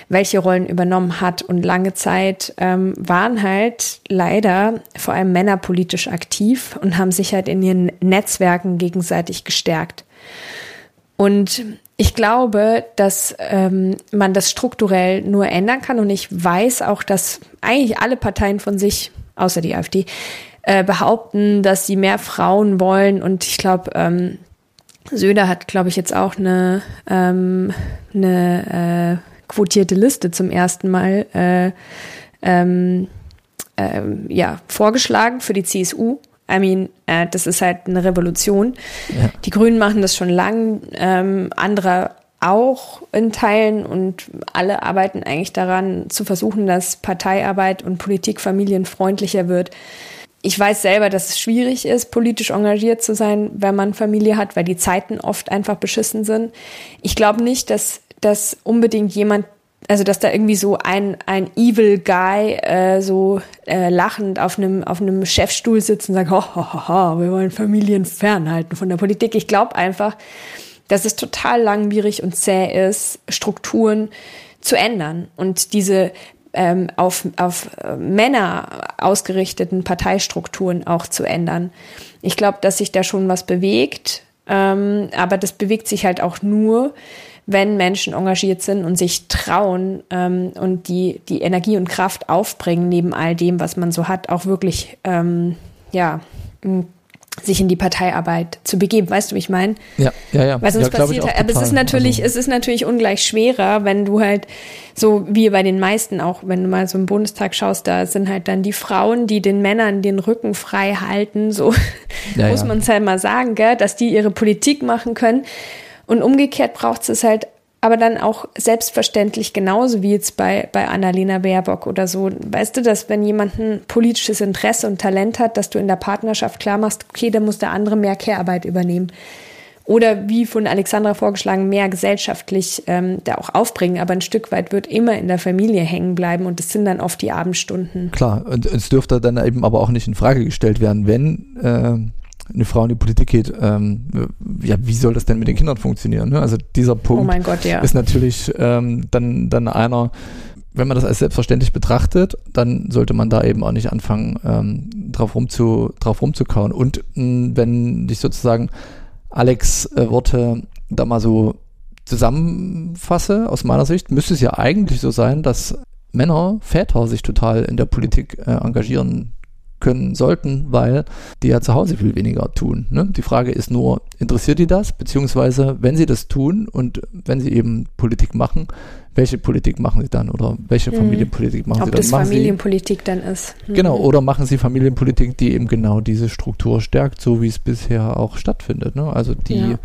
welche Rollen übernommen hat. Und lange Zeit ähm, waren halt leider vor allem Männer politisch aktiv und haben sich halt in ihren Netzwerken gegenseitig gestärkt. Und ich glaube, dass ähm, man das strukturell nur ändern kann. Und ich weiß auch, dass eigentlich alle Parteien von sich, außer die AfD, äh, behaupten, dass sie mehr Frauen wollen. Und ich glaube, ähm, Söder hat, glaube ich, jetzt auch eine, ähm, eine äh, quotierte Liste zum ersten Mal äh, ähm, äh, ja, vorgeschlagen für die CSU. I mean, äh, das ist halt eine Revolution. Ja. Die Grünen machen das schon lang, ähm, andere auch in Teilen und alle arbeiten eigentlich daran, zu versuchen, dass Parteiarbeit und Politik familienfreundlicher wird ich weiß selber, dass es schwierig ist, politisch engagiert zu sein, wenn man Familie hat, weil die Zeiten oft einfach beschissen sind. Ich glaube nicht, dass, dass unbedingt jemand, also dass da irgendwie so ein, ein Evil Guy äh, so äh, lachend auf einem, auf einem Chefstuhl sitzt und sagt, ho, ho, ho, ho, wir wollen Familien fernhalten von der Politik. Ich glaube einfach, dass es total langwierig und zäh ist, Strukturen zu ändern und diese ähm, auf, auf äh, Männer ausgerichteten Parteistrukturen auch zu ändern. Ich glaube, dass sich da schon was bewegt, ähm, aber das bewegt sich halt auch nur, wenn Menschen engagiert sind und sich trauen ähm, und die, die Energie und Kraft aufbringen, neben all dem, was man so hat, auch wirklich ähm, ja, sich in die Parteiarbeit zu begeben. Weißt du, wie ich meine? Ja, ja, ja. Weil sonst ja, passiert halt, aber es ist natürlich, also, es ist natürlich ungleich schwerer, wenn du halt so wie bei den meisten auch, wenn du mal so im Bundestag schaust, da sind halt dann die Frauen, die den Männern den Rücken frei halten, so ja, muss man es halt mal sagen, gell, dass die ihre Politik machen können. Und umgekehrt braucht es halt aber dann auch selbstverständlich genauso wie jetzt bei, bei Annalena Baerbock oder so. Weißt du, dass wenn jemand ein politisches Interesse und Talent hat, dass du in der Partnerschaft klar machst, okay, dann muss der andere mehr Care-Arbeit übernehmen. Oder wie von Alexandra vorgeschlagen, mehr gesellschaftlich ähm, da auch aufbringen. Aber ein Stück weit wird immer in der Familie hängen bleiben und das sind dann oft die Abendstunden. Klar, und es dürfte dann eben aber auch nicht in Frage gestellt werden, wenn äh, eine Frau in die Politik geht, ähm, ja, wie soll das denn mit den Kindern funktionieren? Ne? Also dieser Punkt oh Gott, ja. ist natürlich ähm, dann, dann einer, wenn man das als selbstverständlich betrachtet, dann sollte man da eben auch nicht anfangen, ähm, drauf, rumzu, drauf rumzukauen. Und mh, wenn ich sozusagen Alex äh, Worte da mal so zusammenfasse, aus meiner Sicht, müsste es ja eigentlich so sein, dass Männer, Väter sich total in der Politik äh, engagieren können sollten, weil die ja zu Hause viel weniger tun. Ne? Die Frage ist nur, interessiert die das? Beziehungsweise, wenn sie das tun und wenn sie eben Politik machen, welche Politik machen sie dann oder welche hm. Familienpolitik machen Ob sie dann? Ob das Familienpolitik sie, dann ist. Mhm. Genau, oder machen sie Familienpolitik, die eben genau diese Struktur stärkt, so wie es bisher auch stattfindet. Ne? Also die ja.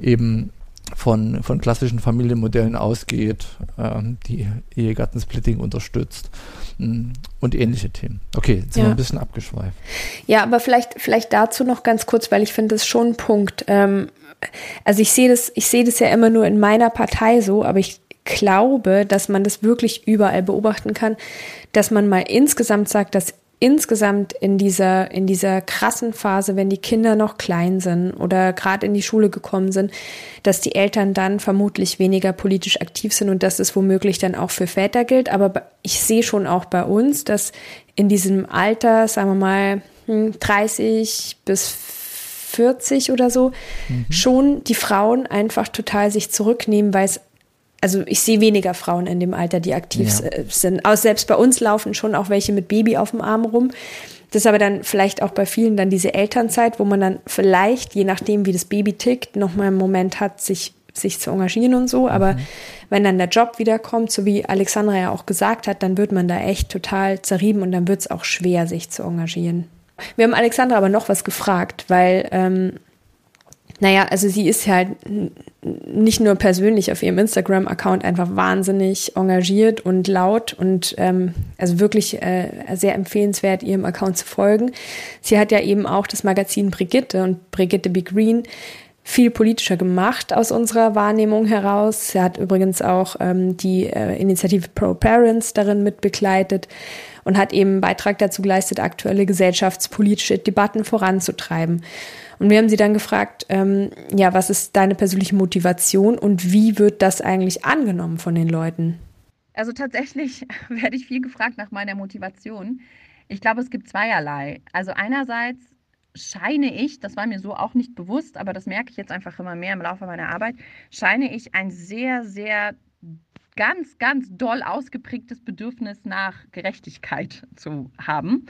eben von, von klassischen Familienmodellen ausgeht, ähm, die Ehegattensplitting unterstützt und ähnliche Themen. Okay, jetzt sind ja. wir ein bisschen abgeschweift. Ja, aber vielleicht, vielleicht dazu noch ganz kurz, weil ich finde das schon ein Punkt. Ähm, also ich sehe das, ich sehe das ja immer nur in meiner Partei so, aber ich glaube, dass man das wirklich überall beobachten kann, dass man mal insgesamt sagt, dass insgesamt in dieser, in dieser krassen Phase, wenn die Kinder noch klein sind oder gerade in die Schule gekommen sind, dass die Eltern dann vermutlich weniger politisch aktiv sind und dass es womöglich dann auch für Väter gilt. Aber ich sehe schon auch bei uns, dass in diesem Alter, sagen wir mal, 30 hm, bis 40 oder so, mhm. schon die Frauen einfach total sich zurücknehmen, weil es also ich sehe weniger Frauen in dem Alter, die aktiv ja. Äh, sind. Auch selbst bei uns laufen schon auch welche mit Baby auf dem Arm rum. Das ist aber dann vielleicht auch bei vielen dann diese Elternzeit, wo man dann vielleicht, je nachdem, wie das Baby tickt, nochmal einen Moment hat, sich, sich zu engagieren und so. Aber mhm. wenn dann der Job wiederkommt, so wie Alexandra ja auch gesagt hat, dann wird man da echt total zerrieben und dann wird es auch schwer, sich zu engagieren. Wir haben Alexandra aber noch was gefragt, weil ähm, naja, also sie ist halt nicht nur persönlich auf ihrem Instagram-Account einfach wahnsinnig engagiert und laut und ähm, also wirklich äh, sehr empfehlenswert, ihrem Account zu folgen. Sie hat ja eben auch das Magazin Brigitte und Brigitte Be Green viel politischer gemacht aus unserer Wahrnehmung heraus. Er hat übrigens auch ähm, die äh, Initiative Pro Parents darin mitbegleitet und hat eben einen Beitrag dazu geleistet, aktuelle gesellschaftspolitische Debatten voranzutreiben. Und wir haben sie dann gefragt, ähm, ja, was ist deine persönliche Motivation und wie wird das eigentlich angenommen von den Leuten? Also tatsächlich werde ich viel gefragt nach meiner Motivation. Ich glaube, es gibt zweierlei. Also einerseits scheine ich, das war mir so auch nicht bewusst, aber das merke ich jetzt einfach immer mehr im Laufe meiner Arbeit, scheine ich ein sehr, sehr ganz, ganz doll ausgeprägtes Bedürfnis nach Gerechtigkeit zu haben.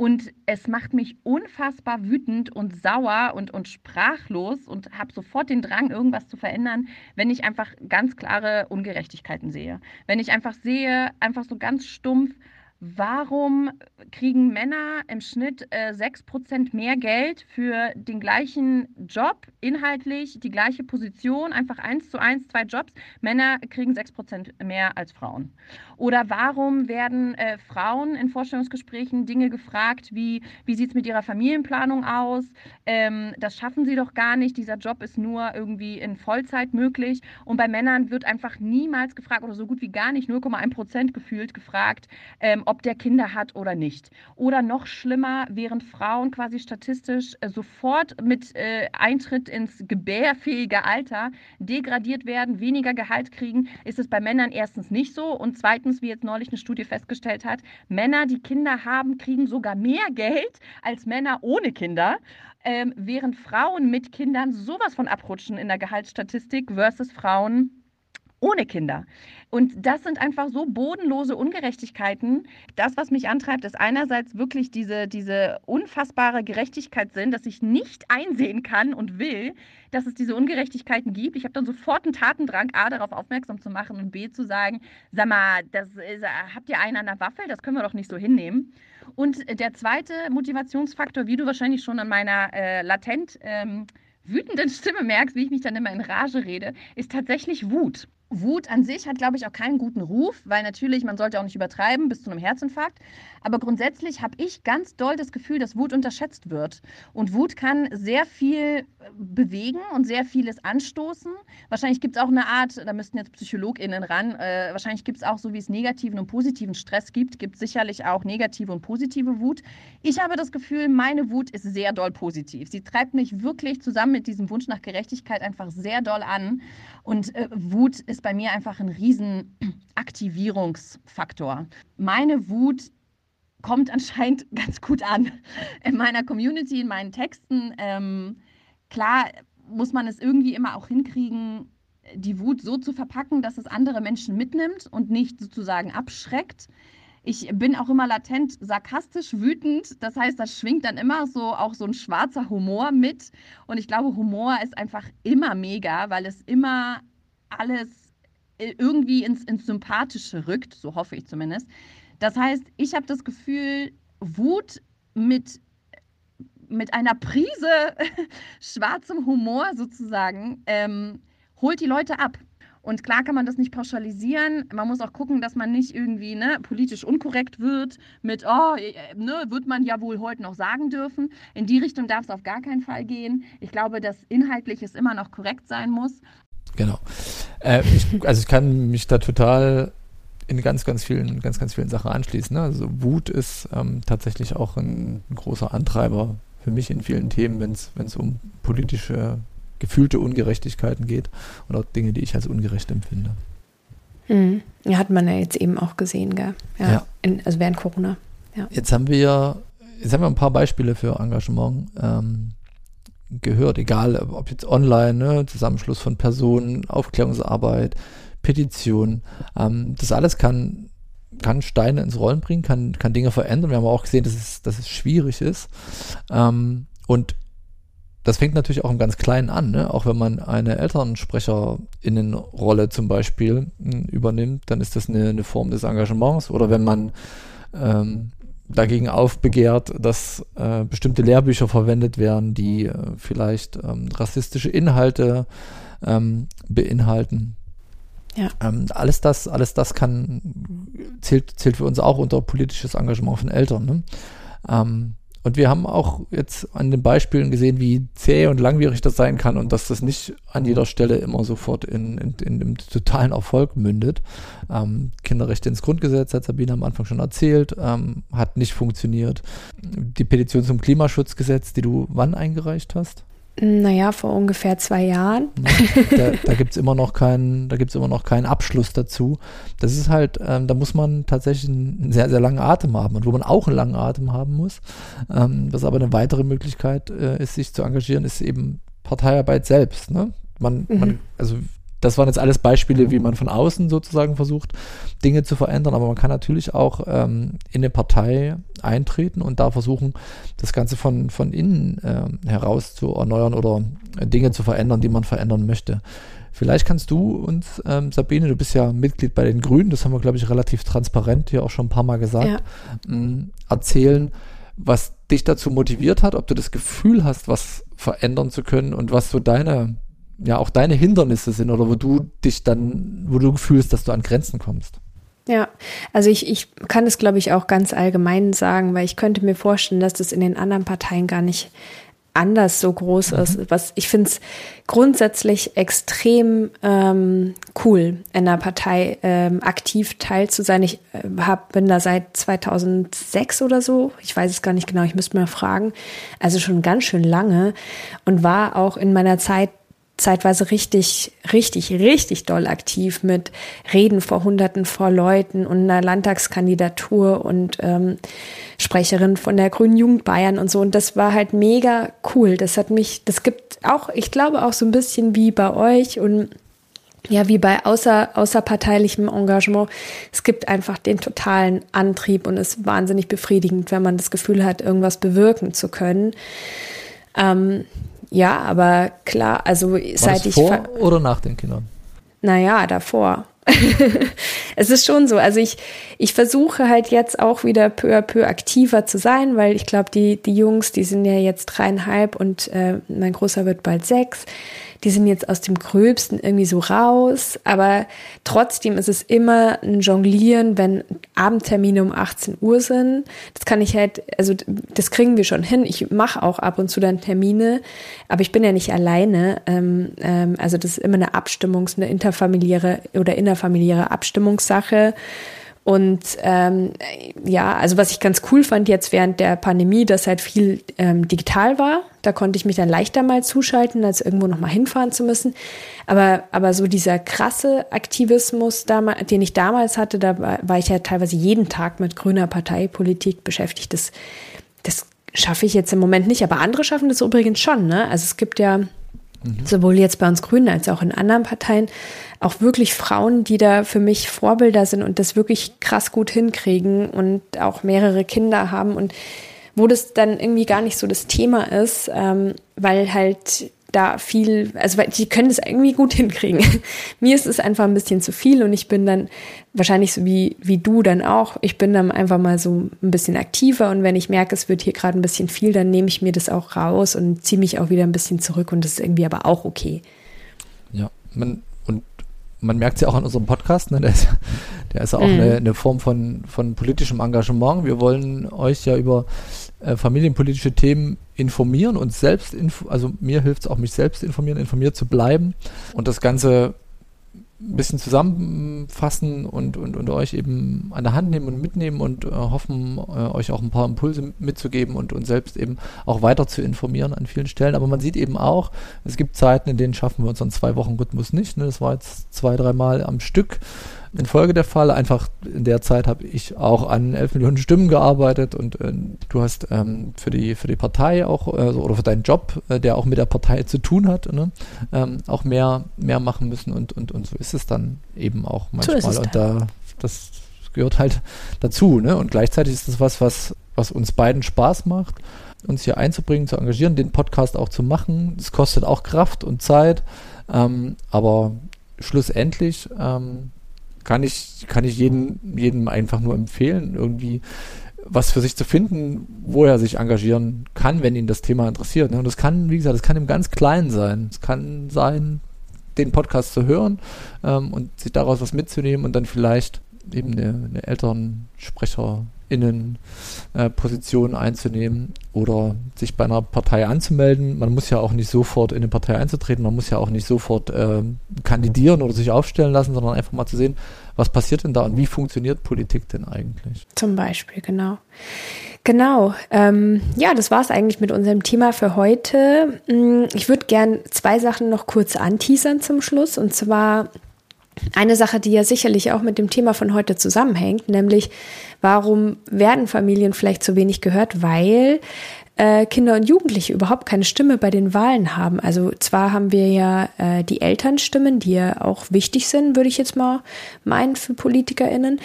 Und es macht mich unfassbar wütend und sauer und, und sprachlos und habe sofort den Drang, irgendwas zu verändern, wenn ich einfach ganz klare Ungerechtigkeiten sehe. Wenn ich einfach sehe, einfach so ganz stumpf, Warum kriegen Männer im Schnitt äh, 6% mehr Geld für den gleichen Job, inhaltlich die gleiche Position, einfach eins zu eins, zwei Jobs? Männer kriegen 6% mehr als Frauen. Oder warum werden äh, Frauen in Vorstellungsgesprächen Dinge gefragt wie, wie sieht es mit ihrer Familienplanung aus? Ähm, das schaffen sie doch gar nicht, dieser Job ist nur irgendwie in Vollzeit möglich. Und bei Männern wird einfach niemals gefragt oder so gut wie gar nicht, 0,1% gefühlt gefragt, ähm, ob der Kinder hat oder nicht. Oder noch schlimmer, während Frauen quasi statistisch äh, sofort mit äh, Eintritt ins gebärfähige Alter degradiert werden, weniger Gehalt kriegen, ist es bei Männern erstens nicht so und zweitens, wie jetzt neulich eine Studie festgestellt hat, Männer, die Kinder haben, kriegen sogar mehr Geld als Männer ohne Kinder. Ähm, während Frauen mit Kindern sowas von abrutschen in der Gehaltsstatistik versus Frauen ohne Kinder. Und das sind einfach so bodenlose Ungerechtigkeiten. Das, was mich antreibt, ist einerseits wirklich diese, diese unfassbare Gerechtigkeitssinn, dass ich nicht einsehen kann und will, dass es diese Ungerechtigkeiten gibt. Ich habe dann sofort einen Tatendrang, A, darauf aufmerksam zu machen und B, zu sagen, sag mal, das ist, habt ihr einen an der Waffel? Das können wir doch nicht so hinnehmen. Und der zweite Motivationsfaktor, wie du wahrscheinlich schon an meiner äh, latent ähm, wütenden Stimme merkst, wie ich mich dann immer in Rage rede, ist tatsächlich Wut. Wut an sich hat, glaube ich, auch keinen guten Ruf, weil natürlich, man sollte auch nicht übertreiben bis zu einem Herzinfarkt. Aber grundsätzlich habe ich ganz doll das Gefühl, dass Wut unterschätzt wird. Und Wut kann sehr viel äh, bewegen und sehr vieles anstoßen. Wahrscheinlich gibt es auch eine Art, da müssten jetzt PsychologInnen ran, äh, wahrscheinlich gibt es auch, so wie es negativen und positiven Stress gibt, gibt es sicherlich auch negative und positive Wut. Ich habe das Gefühl, meine Wut ist sehr doll positiv. Sie treibt mich wirklich zusammen mit diesem Wunsch nach Gerechtigkeit einfach sehr doll an. Und äh, Wut ist bei mir einfach ein riesen Aktivierungsfaktor. Meine Wut kommt anscheinend ganz gut an in meiner Community, in meinen Texten. Ähm, klar muss man es irgendwie immer auch hinkriegen, die Wut so zu verpacken, dass es andere Menschen mitnimmt und nicht sozusagen abschreckt. Ich bin auch immer latent sarkastisch wütend. Das heißt, das schwingt dann immer so auch so ein schwarzer Humor mit. Und ich glaube, Humor ist einfach immer mega, weil es immer alles irgendwie ins, ins Sympathische rückt, so hoffe ich zumindest. Das heißt, ich habe das Gefühl, Wut mit, mit einer Prise schwarzem Humor sozusagen ähm, holt die Leute ab. Und klar kann man das nicht pauschalisieren. Man muss auch gucken, dass man nicht irgendwie ne, politisch unkorrekt wird mit, oh, äh, ne, wird man ja wohl heute noch sagen dürfen. In die Richtung darf es auf gar keinen Fall gehen. Ich glaube, dass inhaltlich es immer noch korrekt sein muss. Genau. Äh, ich, also ich kann mich da total in ganz, ganz vielen, ganz, ganz vielen Sachen anschließen. Ne? Also Wut ist ähm, tatsächlich auch ein, ein, großer Antreiber für mich in vielen Themen, wenn es um politische, gefühlte Ungerechtigkeiten geht und auch Dinge, die ich als ungerecht empfinde. Ja, hat man ja jetzt eben auch gesehen, gell? Ja. ja. In, also während Corona. Ja. Jetzt haben wir, jetzt haben wir ein paar Beispiele für Engagement ähm, gehört, egal ob jetzt online, ne, Zusammenschluss von Personen, Aufklärungsarbeit, Petition. Ähm, das alles kann, kann Steine ins Rollen bringen, kann, kann Dinge verändern. Wir haben auch gesehen, dass es, dass es schwierig ist. Ähm, und das fängt natürlich auch im ganz Kleinen an, ne? auch wenn man eine Elternsprecherinnenrolle zum Beispiel hm, übernimmt, dann ist das eine, eine, Form des Engagements. Oder wenn man ähm, dagegen aufbegehrt, dass äh, bestimmte Lehrbücher verwendet werden, die äh, vielleicht ähm, rassistische Inhalte ähm, beinhalten. Ja. Ähm, alles das, alles das kann, zählt, zählt für uns auch unter politisches Engagement von Eltern. Ne? Ähm, und wir haben auch jetzt an den Beispielen gesehen, wie zäh und langwierig das sein kann und dass das nicht an jeder Stelle immer sofort in, in, in einem totalen Erfolg mündet. Ähm, Kinderrechte ins Grundgesetz, hat Sabine am Anfang schon erzählt, ähm, hat nicht funktioniert. Die Petition zum Klimaschutzgesetz, die du wann eingereicht hast? Naja, vor ungefähr zwei Jahren. Da, da gibt es immer noch keinen, da gibt's immer noch keinen Abschluss dazu. Das ist halt, ähm, da muss man tatsächlich einen sehr, sehr langen Atem haben und wo man auch einen langen Atem haben muss. Ähm, was aber eine weitere Möglichkeit äh, ist, sich zu engagieren, ist eben Parteiarbeit selbst. Ne? Man, mhm. man, also das waren jetzt alles Beispiele, wie man von außen sozusagen versucht, Dinge zu verändern. Aber man kann natürlich auch ähm, in eine Partei eintreten und da versuchen, das Ganze von, von innen äh, heraus zu erneuern oder Dinge zu verändern, die man verändern möchte. Vielleicht kannst du uns, ähm, Sabine, du bist ja Mitglied bei den Grünen, das haben wir, glaube ich, relativ transparent hier auch schon ein paar Mal gesagt, ja. ähm, erzählen, was dich dazu motiviert hat, ob du das Gefühl hast, was verändern zu können und was so deine ja auch deine Hindernisse sind oder wo du dich dann, wo du fühlst, dass du an Grenzen kommst. Ja, also ich, ich kann es, glaube ich, auch ganz allgemein sagen, weil ich könnte mir vorstellen, dass das in den anderen Parteien gar nicht anders so groß mhm. ist. Was ich finde es grundsätzlich extrem ähm, cool, in einer Partei ähm, aktiv teil zu sein. Ich äh, hab, bin da seit 2006 oder so. Ich weiß es gar nicht genau. Ich müsste mal fragen. Also schon ganz schön lange und war auch in meiner Zeit zeitweise richtig, richtig, richtig doll aktiv mit Reden vor Hunderten vor Leuten und einer Landtagskandidatur und ähm, Sprecherin von der Grünen Jugend Bayern und so. Und das war halt mega cool. Das hat mich, das gibt auch, ich glaube auch so ein bisschen wie bei euch und ja, wie bei außer, außerparteilichem Engagement. Es gibt einfach den totalen Antrieb und ist wahnsinnig befriedigend, wenn man das Gefühl hat, irgendwas bewirken zu können. Ähm, ja, aber klar, also War seit ich. Vor oder nach den Kindern? Naja, davor. es ist schon so. Also ich, ich versuche halt jetzt auch wieder peu à peu aktiver zu sein, weil ich glaube, die, die Jungs, die sind ja jetzt dreieinhalb und äh, mein Großer wird bald sechs die sind jetzt aus dem Gröbsten irgendwie so raus, aber trotzdem ist es immer ein Jonglieren, wenn Abendtermine um 18 Uhr sind. Das kann ich halt, also das kriegen wir schon hin. Ich mache auch ab und zu dann Termine, aber ich bin ja nicht alleine. Ähm, ähm, also das ist immer eine Abstimmungs-, eine interfamiliäre oder innerfamiliäre Abstimmungssache. Und ähm, ja, also was ich ganz cool fand jetzt während der Pandemie, dass halt viel ähm, digital war. Da konnte ich mich dann leichter mal zuschalten, als irgendwo nochmal hinfahren zu müssen. Aber, aber so dieser krasse Aktivismus, den ich damals hatte, da war, ich ja teilweise jeden Tag mit grüner Parteipolitik beschäftigt. Das, das schaffe ich jetzt im Moment nicht. Aber andere schaffen das übrigens schon. Ne? Also es gibt ja Mhm. Sowohl jetzt bei uns Grünen als auch in anderen Parteien. Auch wirklich Frauen, die da für mich Vorbilder sind und das wirklich krass gut hinkriegen und auch mehrere Kinder haben und wo das dann irgendwie gar nicht so das Thema ist, ähm, weil halt da viel, also weil die können das irgendwie gut hinkriegen. Mir ist es einfach ein bisschen zu viel und ich bin dann wahrscheinlich so wie, wie du dann auch, ich bin dann einfach mal so ein bisschen aktiver und wenn ich merke, es wird hier gerade ein bisschen viel, dann nehme ich mir das auch raus und ziehe mich auch wieder ein bisschen zurück und das ist irgendwie aber auch okay. Ja, man, und man merkt es ja auch an unserem Podcast, ne? der, ist, der ist auch mhm. eine, eine Form von, von politischem Engagement. Wir wollen euch ja über äh, familienpolitische Themen informieren und selbst, also mir hilft es auch, mich selbst informieren, informiert zu bleiben und das Ganze ein bisschen zusammenfassen und, und, und euch eben an der Hand nehmen und mitnehmen und äh, hoffen, äh, euch auch ein paar Impulse mitzugeben und uns selbst eben auch weiter zu informieren an vielen Stellen. Aber man sieht eben auch, es gibt Zeiten, in denen schaffen wir unseren Zwei-Wochen-Rhythmus nicht. Ne? Das war jetzt zwei, dreimal am Stück in Folge der Fall. Einfach in der Zeit habe ich auch an 11 Millionen Stimmen gearbeitet und äh, du hast ähm, für, die, für die Partei auch äh, oder für deinen Job, äh, der auch mit der Partei zu tun hat, ne? ähm, auch mehr, mehr machen müssen und, und, und so ist es dann eben auch manchmal. So und da, das gehört halt dazu. Ne? Und gleichzeitig ist das was, was, was uns beiden Spaß macht uns hier einzubringen, zu engagieren, den Podcast auch zu machen. Das kostet auch Kraft und Zeit, ähm, aber schlussendlich ähm, kann ich, kann ich jedem, jedem einfach nur empfehlen, irgendwie was für sich zu finden, wo er sich engagieren kann, wenn ihn das Thema interessiert. Und das kann, wie gesagt, das kann im ganz Kleinen sein. Es kann sein, den Podcast zu hören ähm, und sich daraus was mitzunehmen und dann vielleicht eben eine, eine Elternsprecher Positionen einzunehmen oder sich bei einer Partei anzumelden. Man muss ja auch nicht sofort in eine Partei einzutreten, man muss ja auch nicht sofort äh, kandidieren oder sich aufstellen lassen, sondern einfach mal zu sehen, was passiert denn da und wie funktioniert Politik denn eigentlich? Zum Beispiel, genau. Genau. Ähm, ja, das war es eigentlich mit unserem Thema für heute. Mm, ich würde gern zwei Sachen noch kurz anteasern zum Schluss. Und zwar eine Sache, die ja sicherlich auch mit dem Thema von heute zusammenhängt, nämlich warum werden Familien vielleicht zu wenig gehört? Weil äh, Kinder und Jugendliche überhaupt keine Stimme bei den Wahlen haben. Also zwar haben wir ja äh, die Elternstimmen, die ja auch wichtig sind, würde ich jetzt mal meinen für PolitikerInnen,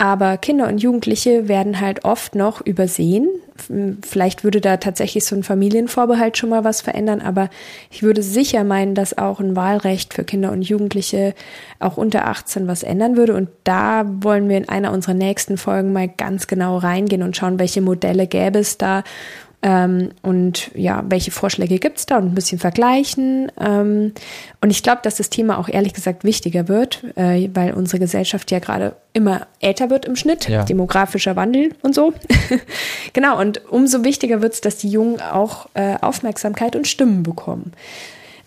aber Kinder und Jugendliche werden halt oft noch übersehen. Vielleicht würde da tatsächlich so ein Familienvorbehalt schon mal was verändern, aber ich würde sicher meinen, dass auch ein Wahlrecht für Kinder und Jugendliche auch unter 18 was ändern würde. Und da wollen wir in einer unserer nächsten Folgen mal ganz genau reingehen und schauen, welche Modelle gäbe es da ähm, und ja, welche Vorschläge gibt's da und ein bisschen vergleichen. Ähm, und ich glaube, dass das Thema auch ehrlich gesagt wichtiger wird, äh, weil unsere Gesellschaft ja gerade immer älter wird im Schnitt, ja. demografischer Wandel und so. genau, und umso wichtiger wird's, dass die Jungen auch äh, Aufmerksamkeit und Stimmen bekommen.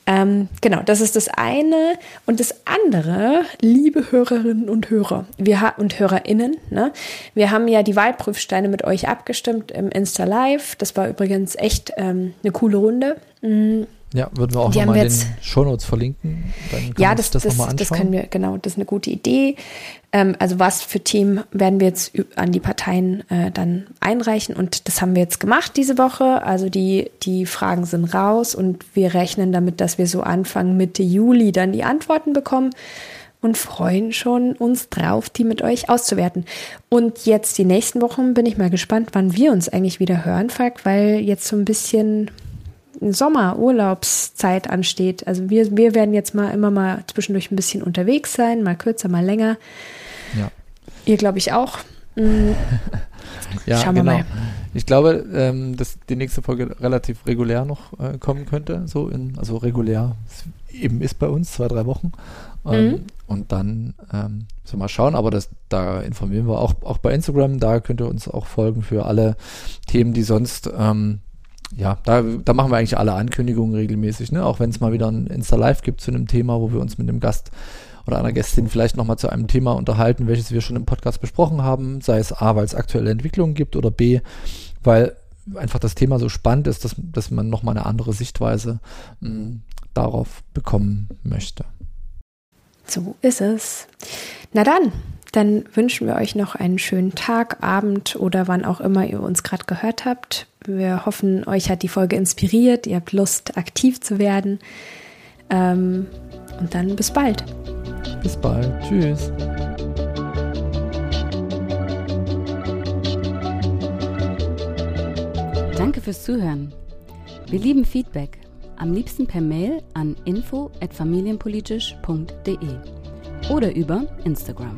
Ähm, genau, das ist das eine. Und das andere, liebe Hörerinnen und Hörer wir und HörerInnen, ne? wir haben ja die Wahlprüfsteine mit euch abgestimmt im Insta Live. Das war übrigens echt ähm, eine coole Runde. Mhm. Ja, würden wir auch nochmal in den Shownotes verlinken. ja, das, das, das, das können wir, genau, das ist eine gute Idee. Ähm, also was für Themen werden wir jetzt an die Parteien äh, dann einreichen und das haben wir jetzt gemacht diese Woche. Also die, die Fragen sind raus und wir rechnen damit, dass wir so Anfang Mitte Juli dann die Antworten bekommen und freuen schon uns drauf, die mit euch auszuwerten. Und jetzt die nächsten Wochen bin ich mal gespannt, wann wir uns eigentlich wieder hören, Falk, weil jetzt so ein bisschen Sommerurlaubszeit ansteht. Also wir, wir werden jetzt mal immer mal zwischendurch ein bisschen unterwegs sein, mal kürzer, mal länger. Ja. Ihr glaube ich auch. Mhm. ja, Schauen genau. mal. Ich glaube, ähm, dass die nächste Folge relativ regulär noch äh, kommen könnte. So in, also regulär eben ist bei uns, zwei, drei Wochen. Ähm, mhm. Und dann ähm, so mal schauen, aber das, da informieren wir auch, auch bei Instagram. Da könnt ihr uns auch folgen für alle Themen, die sonst ähm, ja, da, da machen wir eigentlich alle Ankündigungen regelmäßig, ne? Auch wenn es mal wieder ein Insta-Live gibt zu einem Thema, wo wir uns mit einem Gast oder einer Gästin vielleicht nochmal zu einem Thema unterhalten, welches wir schon im Podcast besprochen haben, sei es A, weil es aktuelle Entwicklungen gibt oder B, weil einfach das Thema so spannend ist, dass, dass man nochmal eine andere Sichtweise mh, hm, darauf bekommen möchte. So ist es. Na dann, dann wünschen wir euch noch einen schönen Tag, Abend oder wann auch immer ihr uns gerade gehört habt. Wir hoffen, euch hat die Folge inspiriert, ihr habt Lust, aktiv zu werden. Ähm, und dann bis bald. Bis bald. Tschüss. Danke fürs Zuhören. Wir lieben Feedback. Am liebsten per Mail an info@familienpolitisch.de oder über Instagram.